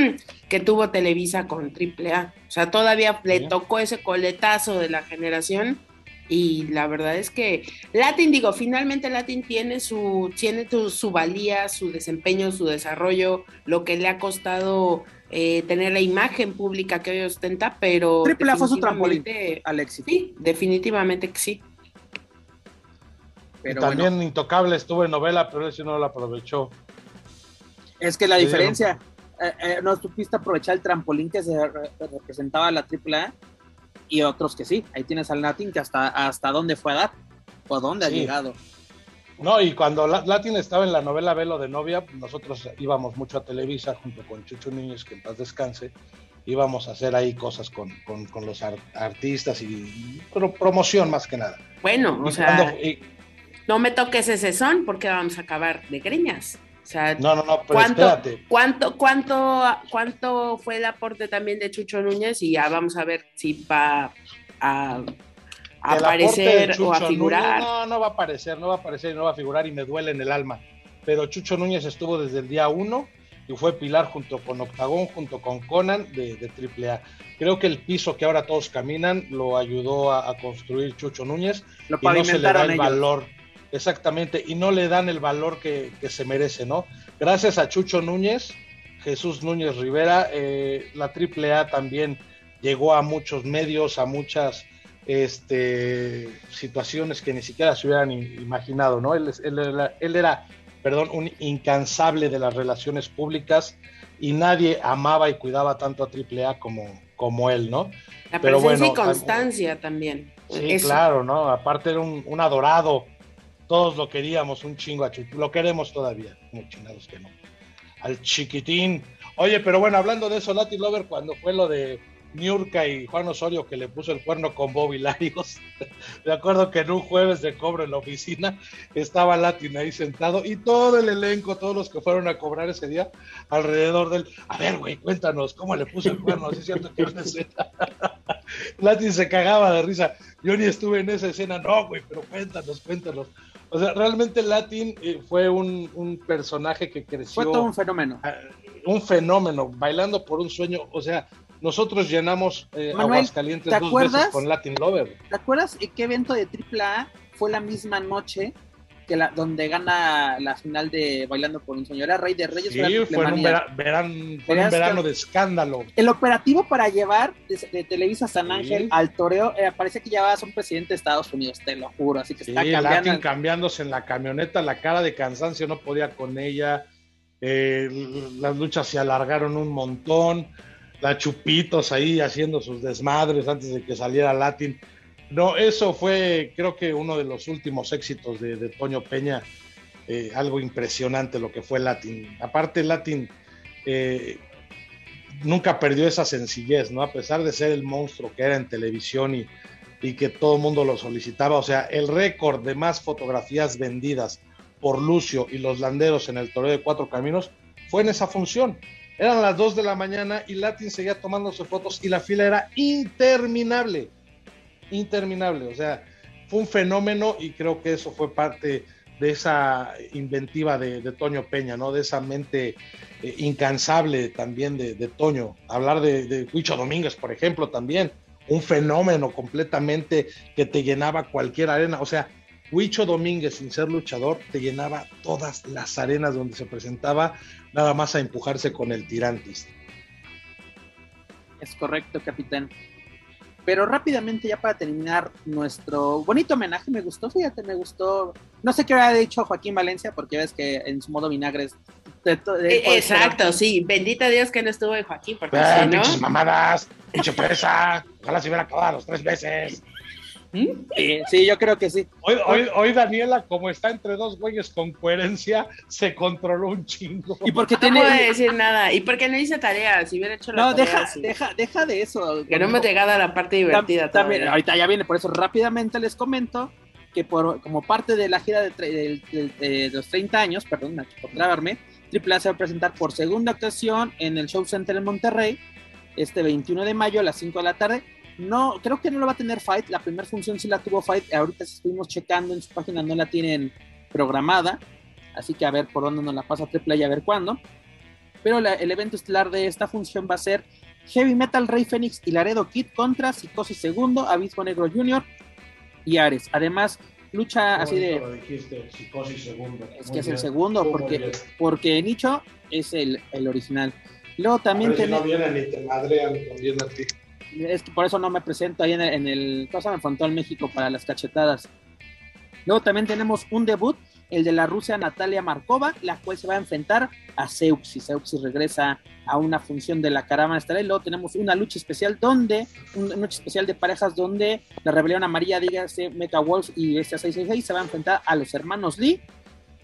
que tuvo Televisa con AAA. O sea, todavía le tocó ese coletazo de la generación. Y la verdad es que Latin, digo, finalmente Latin tiene su, tiene su, valía, su desempeño, su desarrollo, lo que le ha costado eh, tener la imagen pública que hoy ostenta, pero. AAA fue su trampolín Sí, definitivamente que sí también Intocable estuvo en novela, pero ese no lo aprovechó. Es que la diferencia, eh, eh, no supiste aprovechar el trampolín que se representaba la AAA y otros que sí. Ahí tienes al Latin que hasta, hasta dónde fue a dar o dónde ha llegado. No, y cuando Latin estaba en la novela Velo de Novia, nosotros íbamos mucho a Televisa junto con Chucho Niños, que en paz descanse, íbamos a hacer ahí cosas con, los artistas y promoción más que nada. Bueno, o sea, no me toques ese son porque vamos a acabar de greñas. O sea, no, no, no, pero ¿cuánto, espérate. ¿cuánto, cuánto, cuánto fue el aporte también de Chucho Núñez? Y ya vamos a ver si va a, aparecer o a figurar. no, no va a aparecer, no va a aparecer y no va a figurar y me duele en el alma. Pero Chucho Núñez estuvo desde el día uno y fue pilar junto con Octagón, junto con Conan de, de AAA. Creo que el piso que ahora todos caminan lo ayudó a, construir Chucho Núñez lo y no se le da el valor Exactamente, y no le dan el valor que, se merece, ¿no? Gracias a Chucho Núñez, Jesús Núñez Rivera, eh, la AAA también llegó a muchos medios, a muchas este, situaciones que ni siquiera se hubieran imaginado, ¿no? Él, él, era, perdón, un incansable de las relaciones públicas y nadie amaba y cuidaba tanto a AAA como, como él, ¿no? La Pero presencia y constancia también. Sí, claro, ¿no? Aparte era un, un adorado todos lo queríamos un chingo a Chucky, lo queremos todavía, como chingados que no. Al chiquitín. Oye, pero bueno, hablando de eso, Latin Lover, cuando fue lo de Niurka y Juan Osorio que le puso el cuerno con Bobby Larios, de acuerdo que en un jueves de cobro en la oficina estaba Latin ahí sentado y todo el elenco, todos los que fueron a cobrar ese día alrededor del, a ver, güey, cuéntanos cómo le puso el cuerno, ¿sí es cierto que una escena? Latin se cagaba de risa, yo ni estuve en esa escena, no, güey, pero cuéntanos, cuéntanos. O sea, realmente Latin eh, fue un, personaje que creció. Fue todo un fenómeno. un fenómeno, bailando por un sueño. O sea, nosotros llenamos eh, Aguascalientes dos veces con Latin Lover. ¿Te acuerdas qué evento de AAA fue la misma noche que la, donde gana la final de Bailando por un sueño. Era Rey de Reyes. Sí, fue, un, verano de escándalo. El operativo para llevar de, Televisa San Ángel al toreo, eh, parece que llevaba a un presidente de Estados Unidos, te lo juro. Así que está cambiando. cambiándose en la camioneta, la cara de cansancio no podía con ella. Eh, las luchas se alargaron un montón. La Chupitos ahí haciendo sus desmadres antes de que saliera Latin no, eso fue, creo que uno de los últimos éxitos de, Toño Peña. Eh, algo impresionante lo que fue Latin. Aparte, Latin eh, nunca perdió esa sencillez, ¿no? A pesar de ser el monstruo que era en televisión y, y que todo el mundo lo solicitaba. O sea, el récord de más fotografías vendidas por Lucio y los landeros en el Toreo de Cuatro Caminos fue en esa función. Eran las 2 de la mañana y Latin seguía tomándose fotos y la fila era interminable interminable. O sea, fue un fenómeno y creo que eso fue parte de esa inventiva de, Toño Peña, ¿no? De esa mente eh, incansable también de, Toño. Hablar de, de Huicho Domínguez, por ejemplo, también. Un fenómeno completamente que te llenaba cualquier arena. O sea, Huicho Domínguez, sin ser luchador, te llenaba todas las arenas donde se presentaba, nada más a empujarse con el tirantis. Es correcto, capitán. Pero rápidamente, ya para terminar nuestro bonito homenaje, me gustó, fíjate, me gustó. No sé qué había dicho Joaquín Valencia, porque ves que en su modo vinagre es. Eh, exacto, sí. Bendita Dios que no estuvo de Joaquín, porque ah, si no. mamadas, pinche presa. Ojalá se hubiera acabado los tres veces. Sí, yo creo que sí. Hoy, Daniela, como está entre dos güeyes con coherencia, se controló un chingo. Y porque tiene... No puede decir nada. Y porque no hice tarea, si hubiera hecho la No, deja, deja, deja de eso. Que no me llegado a la parte divertida. También, ahorita ya viene, por eso rápidamente les comento que por, como parte de la gira de, los 30 años, perdón, por trabarme, Triple A se va a presentar por segunda ocasión en el Show Center en Monterrey, este 21 de mayo a las 5 de la tarde no, creo que no lo va a tener Fight. La primera función sí la tuvo Fight. Ahorita estuvimos checando en su página, no la tienen programada, así que a ver por dónde nos la pasa Triple y a ver cuándo. Pero el evento estelar de esta función va a ser Heavy Metal Rey Fénix y Laredo Kid contra Psicosis Segundo, Abismo Negro Jr. y Ares. Además, lucha así de. Es que es el segundo, porque, porque Nicho es el, el original. Luego también tenemos. no vienen ni te madrean a ti. Es que por eso no me presento ahí en el, en el me Frontal México para las cachetadas. Luego también tenemos un debut, el de la Rusia Natalia Markova, la cual se va a enfrentar a Seuxi. Seuxi regresa a una función de la caravana estelar. Luego tenemos una lucha especial donde, una lucha especial de parejas donde la rebelión amarilla, dígase Mecha Wolf y Bestia 666 se va a enfrentar a los hermanos Lee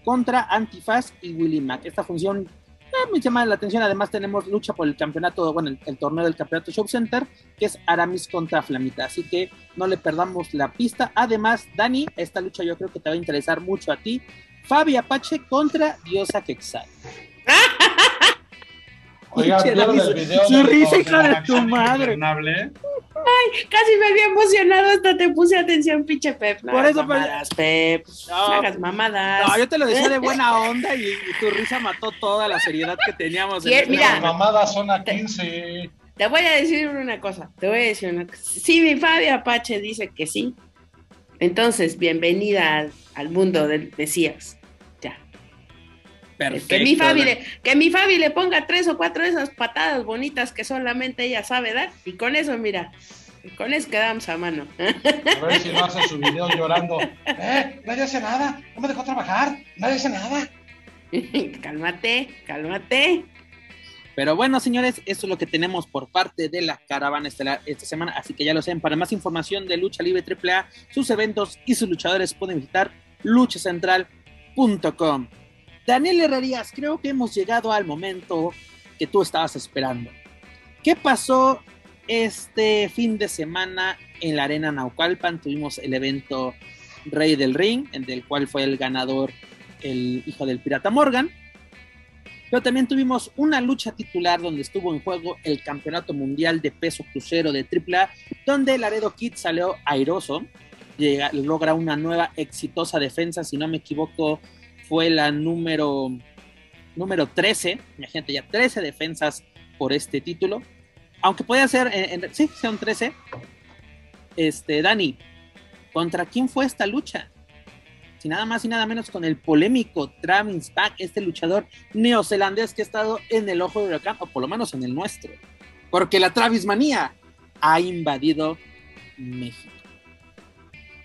contra Antifaz y Willy Mac. Esta función eh, me llama la atención. Además, tenemos lucha por el campeonato, bueno, el, torneo del campeonato Show Center, que es Aramis contra Flamita. Así que no le perdamos la pista. Además, Dani, esta lucha yo creo que te va a interesar mucho a ti. Fabi Apache contra Diosa Quexal. Oiga, video su risa, hija de tu madre. Ay, casi me había emocionado hasta te puse atención, pinche Pep. Por eso, mamadas, Pep. No, hagas mamadas. No, yo te lo decía de buena onda y, tu risa mató toda la seriedad que teníamos. en mira, las mamadas son a 15. Te voy a decir una cosa, te voy a decir una cosa. Si mi Fabi Apache dice que sí, entonces bienvenida al, mundo del Mesías. Perfecto, que mi, Fabi le, que mi Fabi le ponga tres o cuatro de esas patadas bonitas que solamente ella sabe dar y con eso, mira, con eso quedamos a mano. A ver si no hace su video llorando. ¡Eh! Nadie hace nada. No me dejó trabajar. Nadie hace nada. cálmate, cálmate. Pero bueno, señores, eso es lo que tenemos por parte de la caravana estelar esta semana. Así que ya lo saben, para más información de Lucha Libre AAA, sus eventos y sus luchadores pueden visitar luchacentral.com. Daniel Herrerías, creo que hemos llegado al momento que tú estabas esperando. ¿Qué pasó este fin de semana en la Arena Naucalpan? Tuvimos el evento Rey del Ring, en el cual fue el ganador el hijo del pirata Morgan pero también tuvimos una lucha titular donde estuvo en juego el Campeonato Mundial de Peso Crucero de AAA, donde Laredo Kid salió airoso, llega, logra una nueva exitosa defensa, si no me equivoco, fue la número, número 13, imagínate ya 13 defensas por este título, aunque puede ser, en, sí, son 13. Este, Dani, ¿contra quién fue esta lucha? y nada más y nada menos con el polémico Travis Pack, este luchador neozelandés que ha estado en el ojo del huracán, o por lo menos en el nuestro, porque la Travis manía ha invadido México.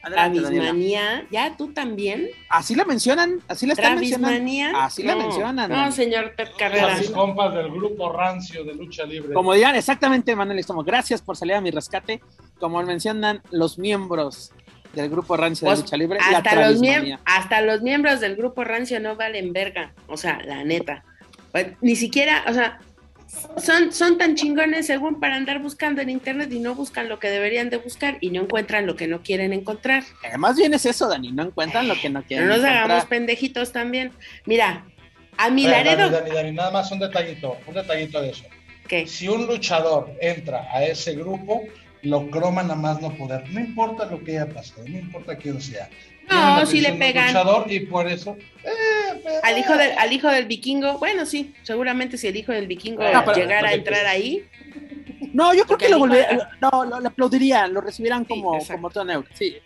Manía, ya tú también. Así la mencionan, así la están mencionando. Así la mencionan. No, señor Pep Carrera. Las compas del grupo rancio de lucha libre. Como dirán, exactamente, Manuel Estamos. Gracias por salir a mi rescate. Como mencionan los miembros del grupo Rancio de pues, Lucha Libre. Hasta, los hasta los miembros del grupo Rancio no valen verga, o sea, la neta. Pues, ni siquiera, o sea, son, son tan chingones según para andar buscando en internet y no buscan lo que deberían de buscar y no encuentran lo que no quieren encontrar. Eh, más bien es eso, Dani, no encuentran lo que no quieren no nos hagamos pendejitos también. Mira, a mi Laredo... Dani, Dani, nada más un detallito, un detallito de eso. ¿Qué? Si un luchador entra a ese grupo, lo croman a más no poder. No importa lo que haya pasado, no importa quién sea. No, si le pegan. Y por eso. Eh, al, hijo del, al hijo del vikingo, bueno, sí, seguramente si el hijo del vikingo llegara a entrar ahí. No, yo creo que lo volverían, no, lo, aplaudirían, lo recibirán como, como todo sí.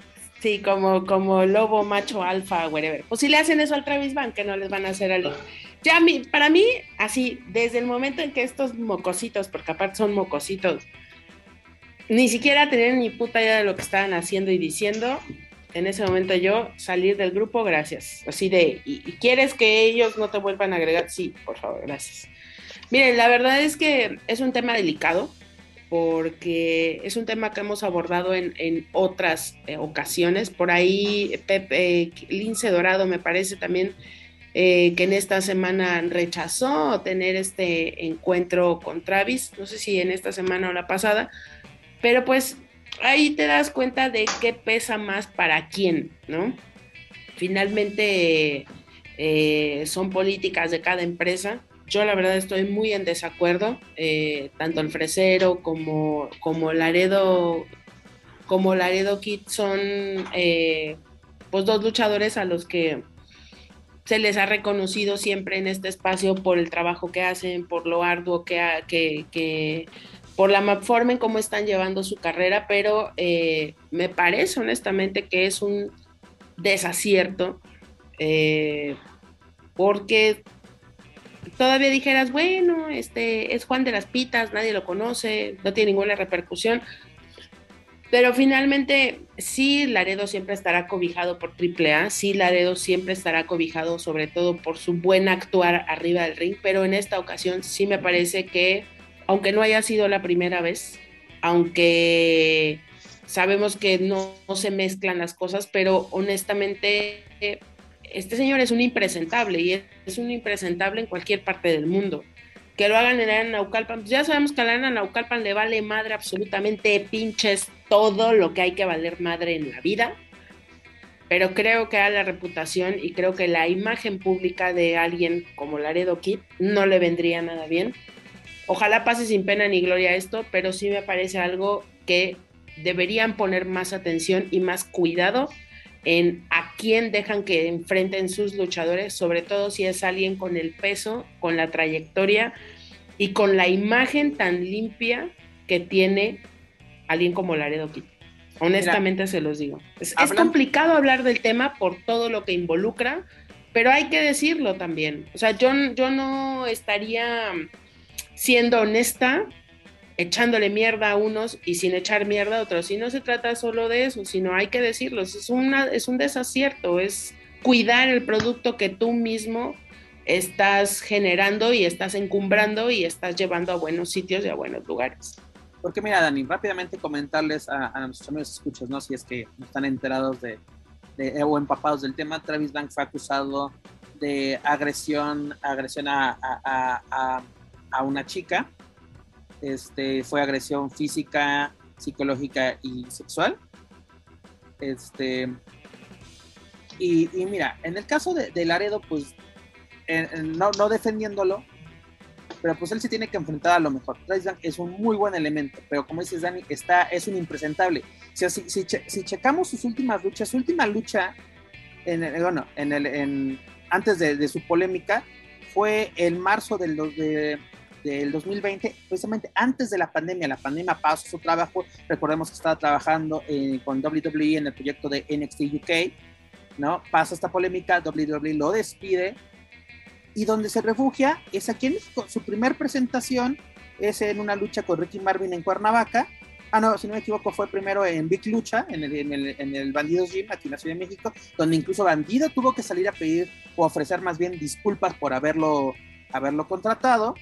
Sí, como, como lobo, macho, alfa, whatever. Pues si le hacen eso al Travis Van, que no les van a hacer al. Ya, para mí, así, desde el momento en que estos mocositos, porque aparte son mocositos, ni siquiera tener ni puta idea de lo que estaban haciendo y diciendo. En ese momento yo salir del grupo, gracias. Así de, ¿y, quieres que ellos no te vuelvan a agregar? Sí, por favor, gracias. Miren, la verdad es que es un tema delicado porque es un tema que hemos abordado en, otras eh, ocasiones. Por ahí, Pepe Lince Dorado me parece también eh, que en esta semana rechazó tener este encuentro con Travis. No sé si en esta semana o la pasada, pero pues ahí te das cuenta de qué pesa más para quién, ¿no? Finalmente eh, son políticas de cada empresa. Yo la verdad estoy muy en desacuerdo, eh, tanto el Fresero como, como Laredo, como Laredo Kid son eh, pues dos luchadores a los que se les ha reconocido siempre en este espacio por el trabajo que hacen, por lo arduo que, que, que por la forma en cómo están llevando su carrera, pero eh, me parece honestamente que es un desacierto, eh, porque todavía dijeras, bueno, este es Juan de las Pitas, nadie lo conoce, no tiene ninguna repercusión, pero finalmente sí Laredo siempre estará cobijado por AAA, sí Laredo siempre estará cobijado sobre todo por su buen actuar arriba del ring, pero en esta ocasión sí me parece que aunque no haya sido la primera vez, aunque sabemos que no, se mezclan las cosas, pero honestamente este señor es un impresentable y es un impresentable en cualquier parte del mundo. Que lo hagan en la Naucalpan, pues ya sabemos que a la Naucalpan le vale madre absolutamente pinches todo lo que hay que valer madre en la vida. Pero creo que a la reputación y creo que la imagen pública de alguien como Laredo Kid no le vendría nada bien. Ojalá pase sin pena ni gloria esto, pero sí me parece algo que deberían poner más atención y más cuidado en a quién dejan que enfrenten sus luchadores, sobre todo si es alguien con el peso, con la trayectoria y con la imagen tan limpia que tiene alguien como Laredo Kid. Honestamente se los digo. Es, es, complicado hablar del tema por todo lo que involucra, pero hay que decirlo también. O sea, yo, yo no estaría siendo honesta, echándole mierda a unos y sin echar mierda a otros. Y no se trata solo de eso, sino hay que decirlo, es, una, es un desacierto, es cuidar el producto que tú mismo estás generando y estás encumbrando y estás llevando a buenos sitios y a buenos lugares. Porque mira, Dani, rápidamente comentarles a, nuestros amigos escuchos, ¿no? Si es que están enterados de, o empapados del tema, Travis Bank fue acusado de agresión, agresión a, a, a una chica. Este, fue agresión física, psicológica y sexual. Este, y, mira, en el caso de, Laredo, pues no, no, defendiéndolo, pero pues él se tiene que enfrentar a lo mejor. es un muy buen elemento, pero como dices Dani, está, es un impresentable. si, si, checamos sus últimas luchas, su última lucha, en el, bueno, en el, en, antes de, su polémica, fue en marzo del, de, del 2020, precisamente antes de la pandemia. La pandemia pasó su trabajo. Recordemos que estaba trabajando eh, con WWE en el proyecto de NXT UK, ¿no? Pasa esta polémica, WWE lo despide y donde se refugia es aquí en Su primer presentación es en una lucha con Ricky Marvin en Cuernavaca. Ah, no, si no me equivoco, fue primero en Big Lucha, en el, en el, en el Bandidos Gym, aquí en la Ciudad de México, donde incluso Bandido tuvo que salir a pedir o ofrecer más bien disculpas por haberlo, haberlo contratado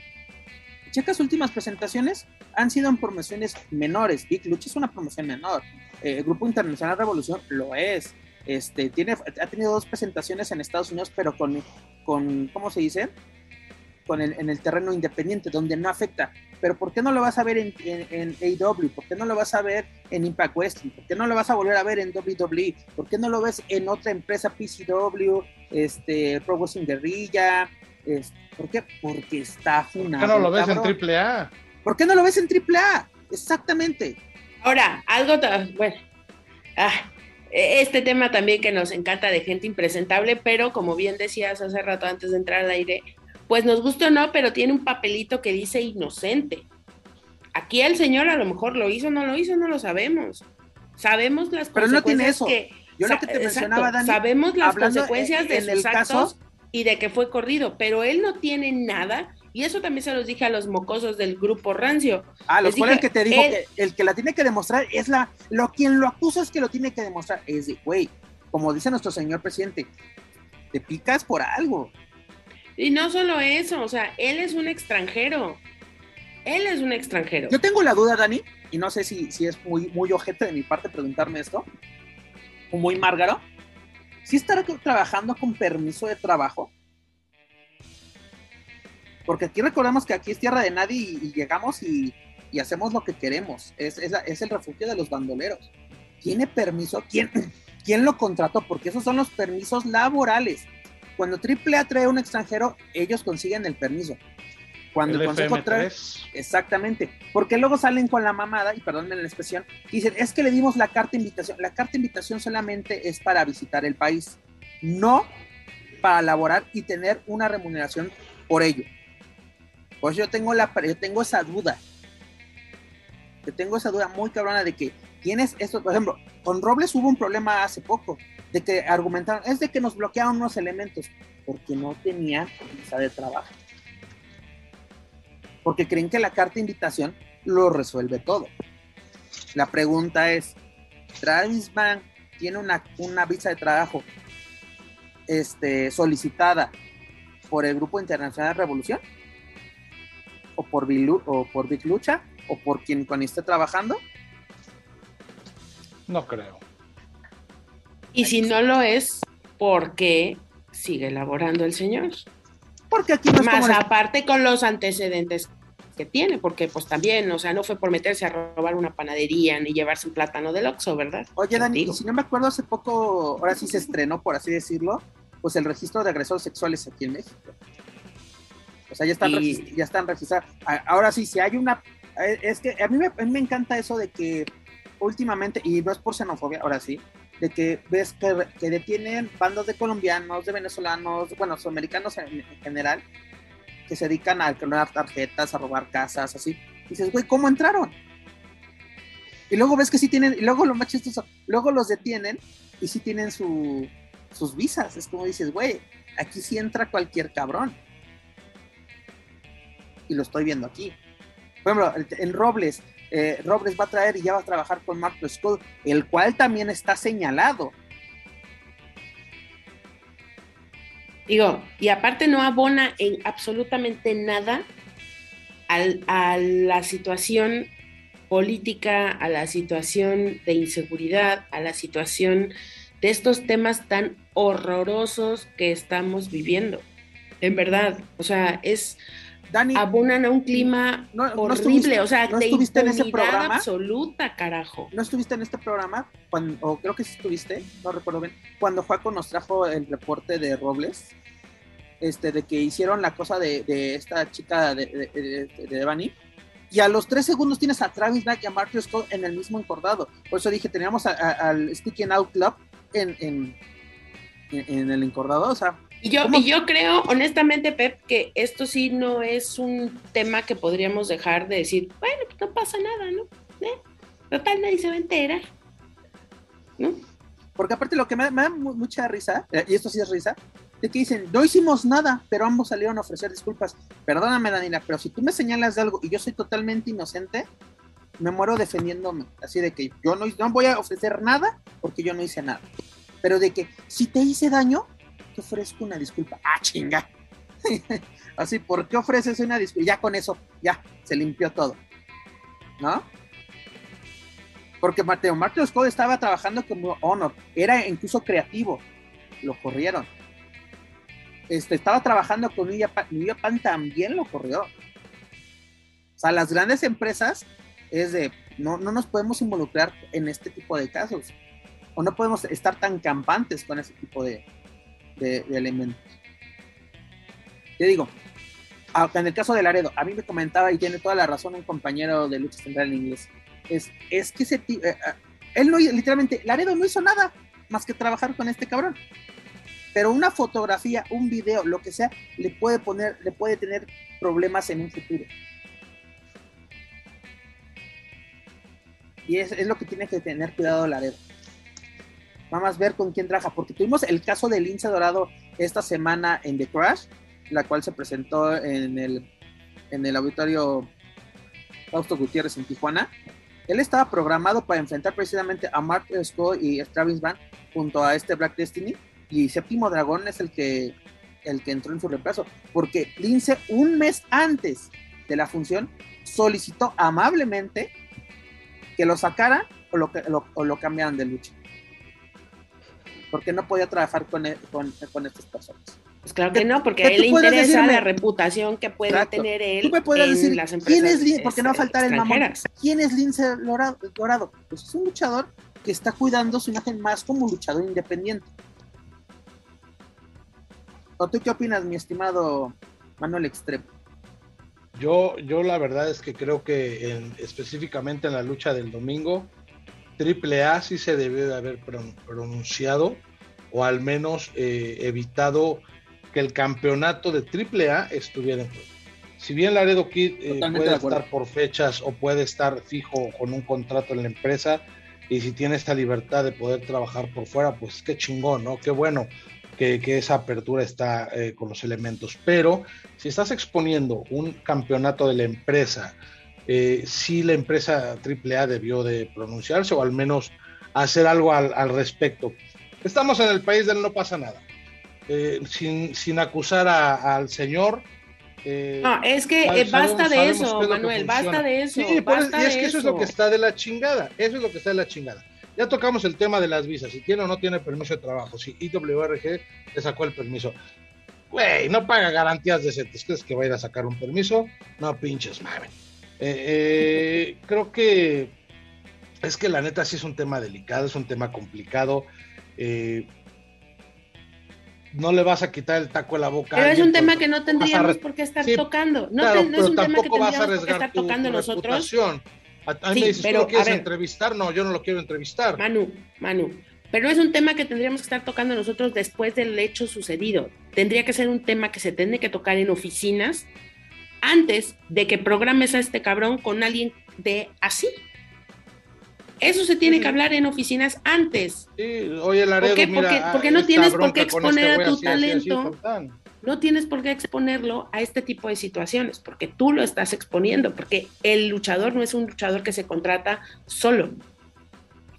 checas últimas presentaciones, han sido en promociones menores. Big Lucha es una promoción menor. el eh, Grupo Internacional Revolución lo es. Este, tiene, ha tenido dos presentaciones en Estados Unidos, pero con, con ¿cómo se dice? Con el, en el terreno independiente, donde no afecta. Pero ¿por qué no lo vas a ver en, AW? ¿Por qué no lo vas a ver en Impact Wrestling? ¿Por qué no lo vas a volver a ver en WWE? ¿Por qué no lo ves en otra empresa PCW, este, Pro Wrestling Guerrilla, ¿Por qué? Porque está funado. ¿Por qué no lo ves en AAA? ¿Por qué no lo ves en AAA? Exactamente. Ahora, algo, bueno, ah, e, este tema también que nos encanta de gente impresentable, pero como bien decías hace rato antes de entrar al aire, pues nos gusta o no, pero tiene un papelito que dice inocente. Aquí el señor a lo mejor lo hizo, no lo hizo, no lo sabemos. Sabemos las pero consecuencias no tiene eso. que yo lo que te mencionaba, Dani, sabemos las consecuencias de sus actos y de que fue corrido, pero él no tiene nada. Y eso también se los dije a los mocosos del grupo Rancio. Ah, los cuales que te dijo que el que la tiene que demostrar es la, lo quien lo acusa es que lo tiene que demostrar. Es de, güey, como dice nuestro señor presidente, te picas por algo. Y no solo eso, o sea, él es un extranjero. Él es un extranjero. Yo tengo la duda, Dani, y no sé si, si es muy, muy ojete de mi parte preguntarme esto, o muy márgaro, ¿sí estará trabajando con permiso de trabajo? Porque aquí recordemos que aquí es tierra de nadie y, llegamos y, hacemos lo que queremos. Es, el refugio de los bandoleros. ¿Tiene permiso? ¿Quién, ¿Quién lo contrató? Porque esos son los permisos laborales. Cuando AAA trae a un extranjero, ellos consiguen el permiso. Cuando el, consejo trae. Exactamente. Porque luego salen con la mamada, y perdónenme la expresión, y dicen, es que le dimos la carta de invitación. La carta de invitación solamente es para visitar el país. No para laborar y tener una remuneración por ello. Pues yo tengo, la, yo tengo esa duda. Yo tengo esa duda muy cabrona de que tienes esto, por ejemplo, con Robles hubo un problema hace poco, de que argumentaron, es de que nos bloquearon unos elementos, porque no tenían visa de trabajo. Porque creen que la carta de invitación lo resuelve todo. La pregunta es, ¿Travis Bank tiene una, una visa de trabajo este, solicitada por el Grupo Internacional de Revolución? ¿O por, o por Big Lucha? ¿O por quien con esté trabajando? No creo. Y si no lo es, ¿por qué sigue elaborando el señor? Porque aquí no Más aparte con los antecedentes que tiene, porque pues también, o sea, no fue por meterse a robar una panadería ni llevarse un plátano del Oxxo, ¿verdad? Oye, Dani, si no me acuerdo, hace poco, ahora sí se estrenó, por así decirlo, pues el registro de agresores sexuales aquí en México. O sea, ya están, ya están registrados. Ahora sí, si hay una... Eh, es que a mí, me, a mí me encanta eso de que últimamente, y no es por xenofobia, ahora sí, de que ves que, detienen bandos de colombianos, de venezolanos, bueno, sudamericanos en, general, que se dedican a clonar tarjetas, a robar casas, así. Dices, güey, ¿cómo entraron? Y luego ves que sí tienen, y luego lo más chistoso, luego los detienen y sí tienen su, sus visas. Es como dices, güey, aquí sí entra cualquier cabrón. Y lo estoy viendo aquí. Por ejemplo, en Robles, eh, Robles va a traer y ya va a trabajar con Marco Scott, el cual también está señalado. Digo, y aparte no abona en absolutamente nada a la situación política, a la situación de inseguridad, a la situación de estos temas tan horrorosos que estamos viviendo. En verdad, o sea, es Dani, abonan a un clima horrible, o sea, no estuviste en ese programa absoluta, carajo. No estuviste en este programa, cuando, o creo que sí estuviste, no recuerdo bien, cuando Juaco nos trajo el reporte de Robles, este, de que hicieron la cosa de, esta chica de, de, de, y a los tres segundos tienes a Travis Knight y a Mark Scott en el mismo encordado. Por eso dije, teníamos al Sticking Out Club en, en, en el encordado, o sea, y yo, y yo creo, honestamente, Pep, que esto sí no es un tema que podríamos dejar de decir, bueno, pues no pasa nada, ¿no? ¿Eh? Total, nadie se va a enterar. ¿No? Porque aparte lo que me, da mucha risa, eh, y esto sí es risa, de que dicen, no hicimos nada, pero ambos salieron a ofrecer disculpas. Perdóname, Daniela, pero si tú me señalas de algo y yo soy totalmente inocente, me muero defendiéndome. Así de que yo no, no voy a ofrecer nada porque yo no hice nada. Pero de que si te hice daño, te ofrezco una disculpa. Ah, chinga. Así, ¿por qué ofreces una disculpa? Ya con eso, ya, se limpió todo. ¿No? Porque Mateo, Mateo Scott estaba trabajando como Honor, era incluso creativo, lo corrieron. Este, estaba trabajando con New Japan, también lo corrió. O sea, las grandes empresas es de, no, no nos podemos involucrar en este tipo de casos. O no podemos estar tan campantes con ese tipo de, de, elementos. Te digo, en el caso de Laredo, a mí me comentaba y tiene toda la razón un compañero de lucha central en inglés. Es, es que ese eh, eh, él no literalmente, Laredo no hizo nada más que trabajar con este cabrón. Pero una fotografía, un video, lo que sea, le puede poner, le puede tener problemas en un futuro. Y es, es lo que tiene que tener cuidado Laredo. Vamos a ver con quién trabaja, porque tuvimos el caso de Lince Dorado esta semana en The Crash, la cual se presentó en el, en el auditorio Fausto Gutiérrez en Tijuana. Él estaba programado para enfrentar precisamente a Mark Scott y Travis Van junto a este Black Destiny, y Séptimo Dragón es el que, el que entró en su reemplazo, porque Lince un mes antes de la función solicitó amablemente que lo sacara o lo, o lo cambiaran de lucha porque no podía trabajar con, e, con, con estas personas. Pues claro que no, porque a él le interesa la reputación que puede tener él ¿Tú me puedes decir, ¿quién es Lince? Porque no va a faltar el mamón. ¿Quién es Lince Dorado? Pues es un luchador que está cuidando su imagen más como luchador independiente. ¿O tú qué opinas, mi estimado Manuel Extremo? Yo, yo la verdad es que creo que en, específicamente en la lucha del domingo, Triple A sí se debió de haber pronunciado o al menos eh, evitado que el campeonato de AAA estuviera en juego. Si bien Laredo Kid eh, puede estar por fechas o puede estar fijo con un contrato en la empresa, y si tiene esta libertad de poder trabajar por fuera, pues qué chingón, ¿no? Qué bueno que, esa apertura está eh, con los elementos. Pero si estás exponiendo un campeonato de la empresa, eh, sí la empresa AAA debió de pronunciarse o al menos hacer algo al, respecto. Estamos en el país del no pasa nada. Eh, sin, sin, acusar al señor. Eh, no, es que basta de eso, Manuel, basta de eso. Sí, y es que eso. es lo que está de la chingada. Eso es lo que está de la chingada. Ya tocamos el tema de las visas, si tiene o no tiene permiso de trabajo, si IWRG le sacó el permiso. Güey, no paga garantías decentes. ¿Crees que va a ir a sacar un permiso? No pinches, mames. Eh, creo que es que la neta sí es un tema delicado, es un tema complicado. Eh, no le vas a quitar el taco a la boca. Pero es un tema que no tendríamos por qué estar tocando. No, es un tema que tendríamos por qué estar tocando nosotros. A, mí me dices, pero, ¿tú lo quieres entrevistar? No, yo no lo quiero entrevistar. Manu, Manu, pero no es un tema que tendríamos que estar tocando nosotros después del hecho sucedido. Tendría que ser un tema que se tiene que tocar en oficinas antes de que programes a este cabrón con alguien de así. Eso se tiene que hablar en oficinas antes. Sí, oye, Laredo, ¿Por qué, porque, no tienes por qué este exponer a tu talento. no tienes por qué exponerlo a este tipo de situaciones, porque tú lo estás exponiendo, porque el luchador no es un luchador que se contrata solo.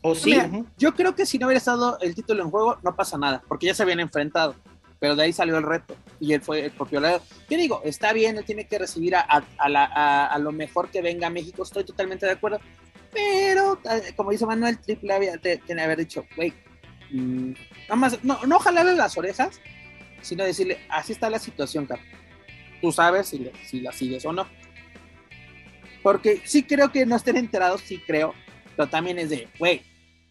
¿O sí? yo creo que si no hubiera estado el título en juego, no pasa nada, porque ya se habían enfrentado pero de ahí salió el reto y él fue el propio lado. ¿Qué digo? Está bien, él tiene que recibir a, lo mejor que venga a México, estoy totalmente de acuerdo, pero eh, como dice Manuel, Triple había, tiene haber dicho, güey, mm, nada más, no, no jalarle las orejas, sino decirle, así está la situación, Carlos. Tú sabes si, si la sigues o no. Porque sí creo que no estén enterados, sí creo, pero también es de, güey,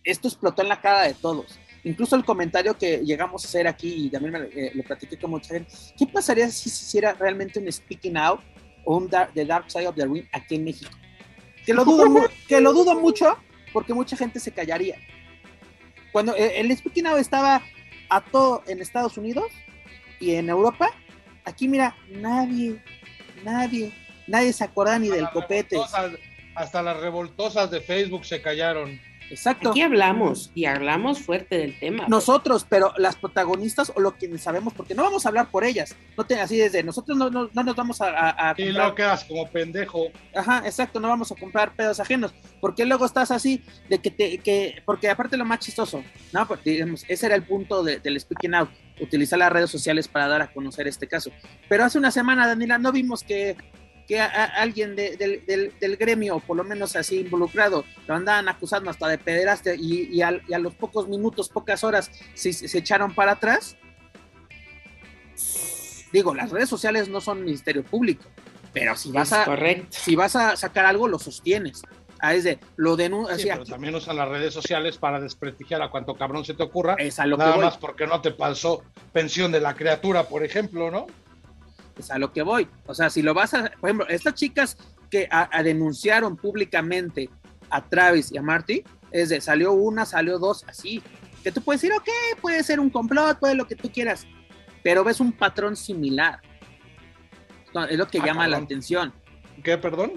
esto explotó en la cara de todos Incluso el comentario que llegamos a hacer aquí, y también me, eh, lo platiqué con mucha gente, ¿qué pasaría si se hiciera realmente un Speaking Out o un The Dark Side of the Ring aquí en México? Que lo dudo, que lo dudo mucho porque mucha gente se callaría. Cuando eh, el Speaking Out estaba a todo en Estados Unidos y en Europa, aquí mira, nadie, nadie, nadie se acuerda ni del copete. Hasta las revoltosas de Facebook se callaron. Exacto. Aquí hablamos y hablamos fuerte del tema. Nosotros, pero las protagonistas o lo que sabemos, porque no vamos a hablar por ellas. No te, así desde nosotros no, no, nos vamos a, Y no quedas como pendejo. Ajá, exacto, no vamos a comprar pedos ajenos. Porque luego estás así de que te, que, porque aparte lo más chistoso, ¿no? Porque, digamos, ese era el punto del speaking out, utilizar las redes sociales para dar a conocer este caso. Pero hace una semana, Daniela, no vimos que que a, alguien del, gremio, por lo menos así involucrado, lo andaban acusando hasta de pederaste y, a, los pocos minutos, pocas horas, se, se, echaron para atrás. Digo, las redes sociales no son ministerio público, pero si vas, a, si vas a sacar algo, lo sostienes. Ah, es de, lo denuncia. pero también usan las redes sociales para desprestigiar a cuanto cabrón se te ocurra. Es a lo nada más porque no te pasó pensión de la criatura, por ejemplo, ¿no? Es a lo que voy. O sea, si lo vas a, por ejemplo, estas chicas que denunciaron públicamente a Travis y a Marty, es de, salió una, salió dos, así, que tú puedes decir, ok, puede ser un complot, puede lo que tú quieras, pero ves un patrón similar. es lo que ah, llama la atención. ¿Qué, perdón?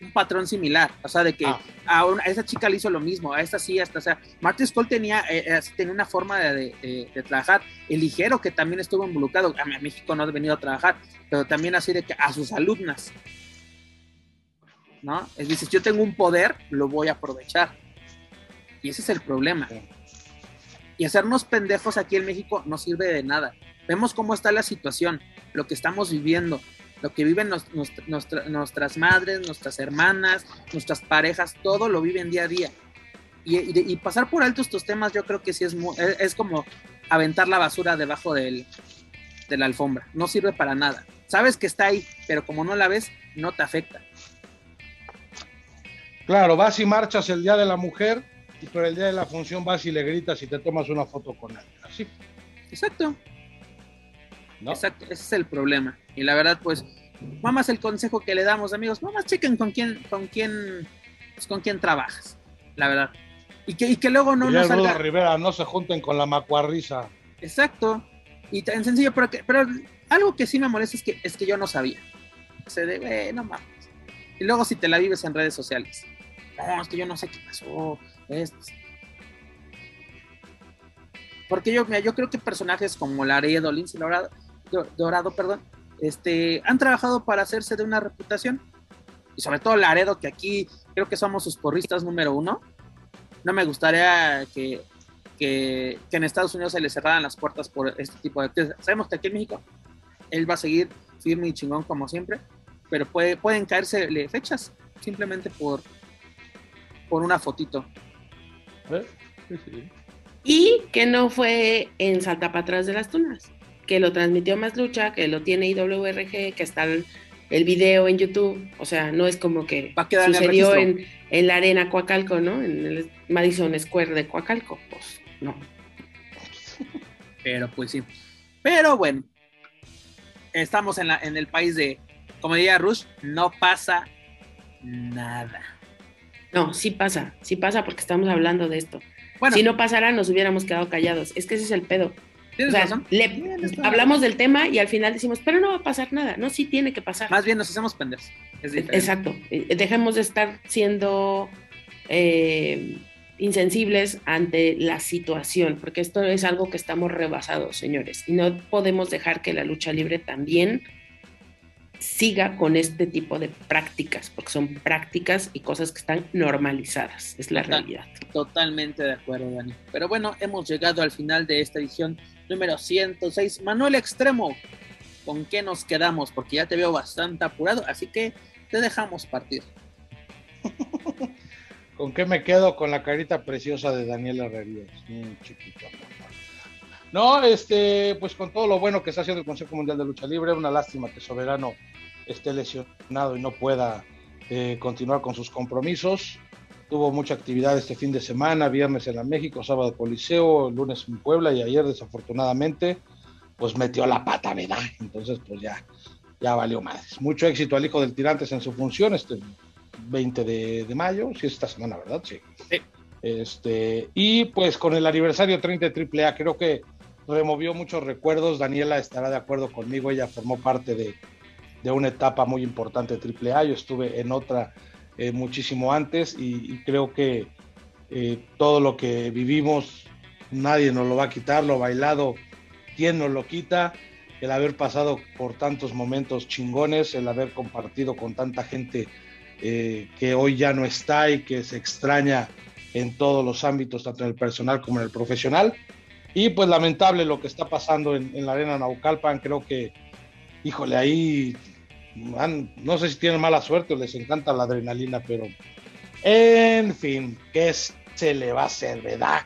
Un patrón similar, o sea, de que ah. a, esa chica le hizo lo mismo, a esta sí, hasta, o sea, Martin Skull tenía, eh, eh, tenía una forma de, trabajar, el ligero que también estuvo involucrado, a, México no ha venido a trabajar, pero también así de que a sus alumnas, ¿no? Es decir, yo tengo un poder, lo voy a aprovechar, y ese es el problema. Y hacernos pendejos aquí en México no sirve de nada. Vemos cómo está la situación, lo que estamos viviendo, lo que viven nuestras madres, nuestras hermanas, nuestras parejas, todo lo viven día a día. Y, pasar por alto estos temas yo creo que sí es, es, como aventar la basura debajo del, de la alfombra. No sirve para nada. Sabes que está ahí, pero como no la ves, no te afecta. Claro, vas y marchas el Día de la Mujer y por el Día de la Función vas y le gritas y te tomas una foto con él. Así. Exacto. Exacto, ese es el problema. Y la verdad, pues, mamás el consejo que le damos, amigos, mamás chequen con quién, con quién, pues, con quién trabajas, la verdad. Y que, y que luego no nos salga... Rivera, no se junten con la macuarrisa. Exacto. Y tan sencillo, pero, que, pero algo que sí me molesta es que, es que yo no sabía. Se de, no mames. Y luego si te la vives en redes sociales. No, es que yo no sé qué pasó. Porque yo, mira, yo creo que personajes como Laredo, Lindsay Dorado, Dorado, perdón, este, han trabajado para hacerse de una reputación. Y sobre todo Laredo, que aquí creo que somos sus porristas número uno. No me gustaría que, que, en Estados Unidos se le cerraran las puertas por este tipo de actividades. Sabemos que aquí en México él va a seguir firme y chingón como siempre, pero puede, pueden caerse fechas simplemente por, por una fotito. ¿Eh? Y que no fue en Salta para atrás de las Tunas, que lo transmitió Más Lucha, que lo tiene IWRG, que está el, video en YouTube. O sea, no es como que sucedió en, en, la arena Coacalco, ¿no? En el Madison Square de Coacalco. Pues no. Pero pues sí. Pero bueno, estamos en, la, en el país de, como diría Rush, no pasa nada. No, sí pasa, sí pasa porque estamos hablando de esto. si no pasara, nos hubiéramos quedado callados. Es que ese es el pedo. O sea, hablamos del tema y al final decimos, pero no va a pasar nada. No, sí tiene que pasar. Más bien nos hacemos pendejos. Exacto. Eh, dejemos de estar siendo eh, insensibles ante la situación, porque esto es algo que estamos rebasados, señores. Y no podemos dejar que la lucha libre también siga con este tipo de prácticas, porque son prácticas y cosas que están normalizadas, es la realidad. Totalmente de acuerdo, Dani. Pero bueno, hemos llegado al final de esta edición número 106. Manuel Extremo, ¿con qué nos quedamos? Porque ya te veo bastante apurado, así que te dejamos partir. ¿Con qué me quedo? Con la carita preciosa de Daniel Herrerías, chiquito. No, este, pues con todo lo bueno que está haciendo el Consejo Mundial de Lucha Libre, una lástima que Soberano esté lesionado y no pueda eh, continuar con sus compromisos. Tuvo mucha actividad este fin de semana, viernes en la México, sábado Coliseo, lunes en Puebla y ayer desafortunadamente pues metió la pata, ¿verdad? Entonces pues ya, ya valió más. Mucho éxito al hijo del Tirantes en su función, este 20 de, mayo, si es esta semana, ¿verdad? Sí. Este, y pues con el aniversario 30 de AAA, creo que removió muchos recuerdos. Daniela estará de acuerdo conmigo, ella formó parte de, de una etapa muy importante de AAA. Yo estuve en otra eh, muchísimo antes y, creo que eh, todo lo que vivimos nadie nos lo va a quitar, lo bailado, ¿quién nos lo quita? El haber pasado por tantos momentos chingones, el haber compartido con tanta gente eh, que hoy ya no está y que se extraña en todos los ámbitos, tanto en el personal como en el profesional. Y pues lamentable lo que está pasando en, en la arena Naucalpan, creo que, híjole, ahí no sé si tienen mala suerte o les encanta la adrenalina, pero en fin, ¿qué se le va a hacer, verdad?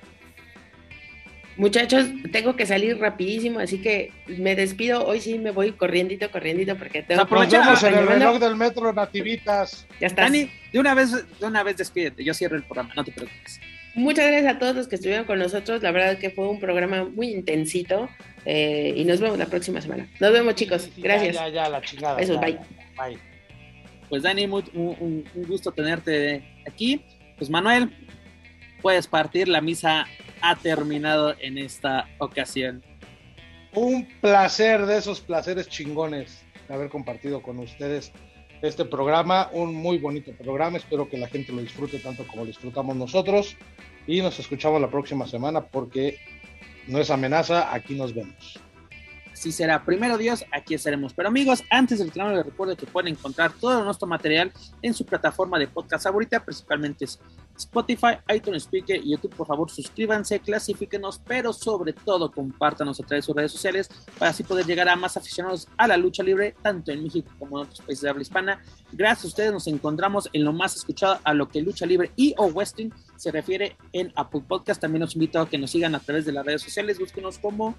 Muchachos, tengo que salir rapidísimo, así que me despido. Hoy sí me voy corriendito, corriendito, porque tengo Aprovechamos en el reloj del metro, nativitas. Ya está. Dani, de una vez, de una vez despídete. Yo cierro el programa, no te preocupes. Muchas gracias a todos los que estuvieron con nosotros. La verdad que fue un programa muy intensito. Eh, y nos vemos la próxima semana. Nos vemos, chicos. Gracias. Ya, ya, la chingada. bye. Bye. Pues Dani, un, gusto tenerte aquí. Pues Manuel, puedes partir. La misa ha terminado en esta ocasión. Un placer de esos placeres chingones de haber compartido con ustedes este programa, un muy bonito programa, espero que la gente lo disfrute tanto como lo disfrutamos nosotros y nos escuchamos la próxima semana porque no es amenaza, aquí nos vemos. Así será. Primero Dios, aquí estaremos. Pero amigos, antes del final les recuerdo que pueden encontrar todo nuestro material en su plataforma de podcast favorita, principalmente Spotify, iTunes Speaker y YouTube. Por favor, suscríbanse, clasifíquenos, pero sobre todo compártanos a través de sus redes sociales para así poder llegar a más aficionados a la lucha libre, tanto en México como en otros países de habla hispana. Gracias a ustedes nos encontramos en lo más escuchado a lo que lucha libre y o western se refiere en Apple Podcast. También los invito a que nos sigan a través de las redes sociales. Búsquenos como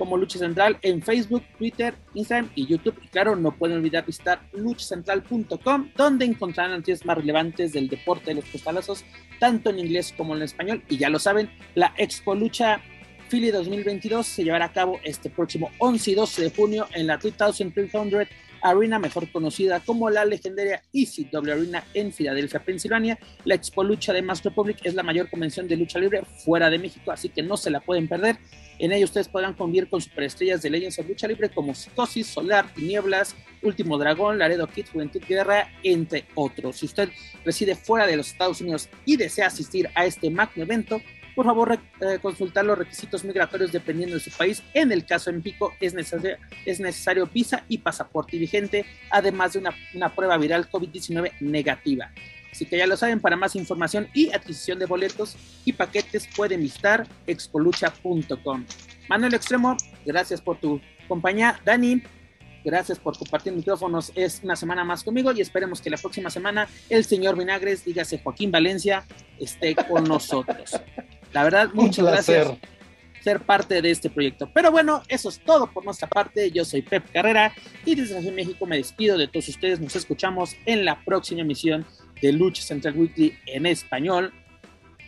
como Lucha Central en Facebook, Twitter, Instagram y YouTube. Y claro, no pueden olvidar visitar luchacentral.com, donde encontrarán noticias más relevantes del deporte de los costalazos, tanto en inglés como en español. Y ya lo saben, la Expo Lucha Philly 2022 se llevará a cabo este próximo 11 y 12 de junio en la 3300 Arena, mejor conocida como la legendaria ECW Arena en Filadelfia, Pensilvania. La Expo Lucha de Mass Republic es la mayor convención de lucha libre fuera de México, así que no se la pueden perder. En ella ustedes podrán convivir con superestrellas de Legends of Lucha Libre como Psicosis, Solar, Tinieblas, Último Dragón, Laredo Kid, Juventud Guerra, entre otros. Si usted reside fuera de los Estados Unidos y desea asistir a este magno evento, por favor eh, consultar los requisitos migratorios dependiendo de su país. En el caso de México es necesario, es necesario visa y pasaporte vigente, además de una, una prueba viral COVID-19 negativa. Así que ya lo saben, para más información y adquisición de boletos y paquetes pueden visitar expolucha.com. Manuel Extremo, gracias por tu compañía. Dani, gracias por compartir micrófonos. Es una semana más conmigo y esperemos que la próxima semana el señor Vinagres, dígase Joaquín Valencia, esté con nosotros. La verdad, muchas gracias por ser parte de este proyecto. Pero bueno, eso es todo por nuestra parte. Yo soy Pep Carrera y desde México me despido de todos ustedes. Nos escuchamos en la próxima emisión de Lucha Central Weekly en español.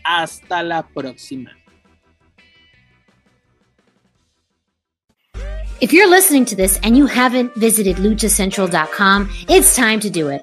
Hasta la próxima. If you're listening to this and you haven't visited luchacentral.com, it's time to do it.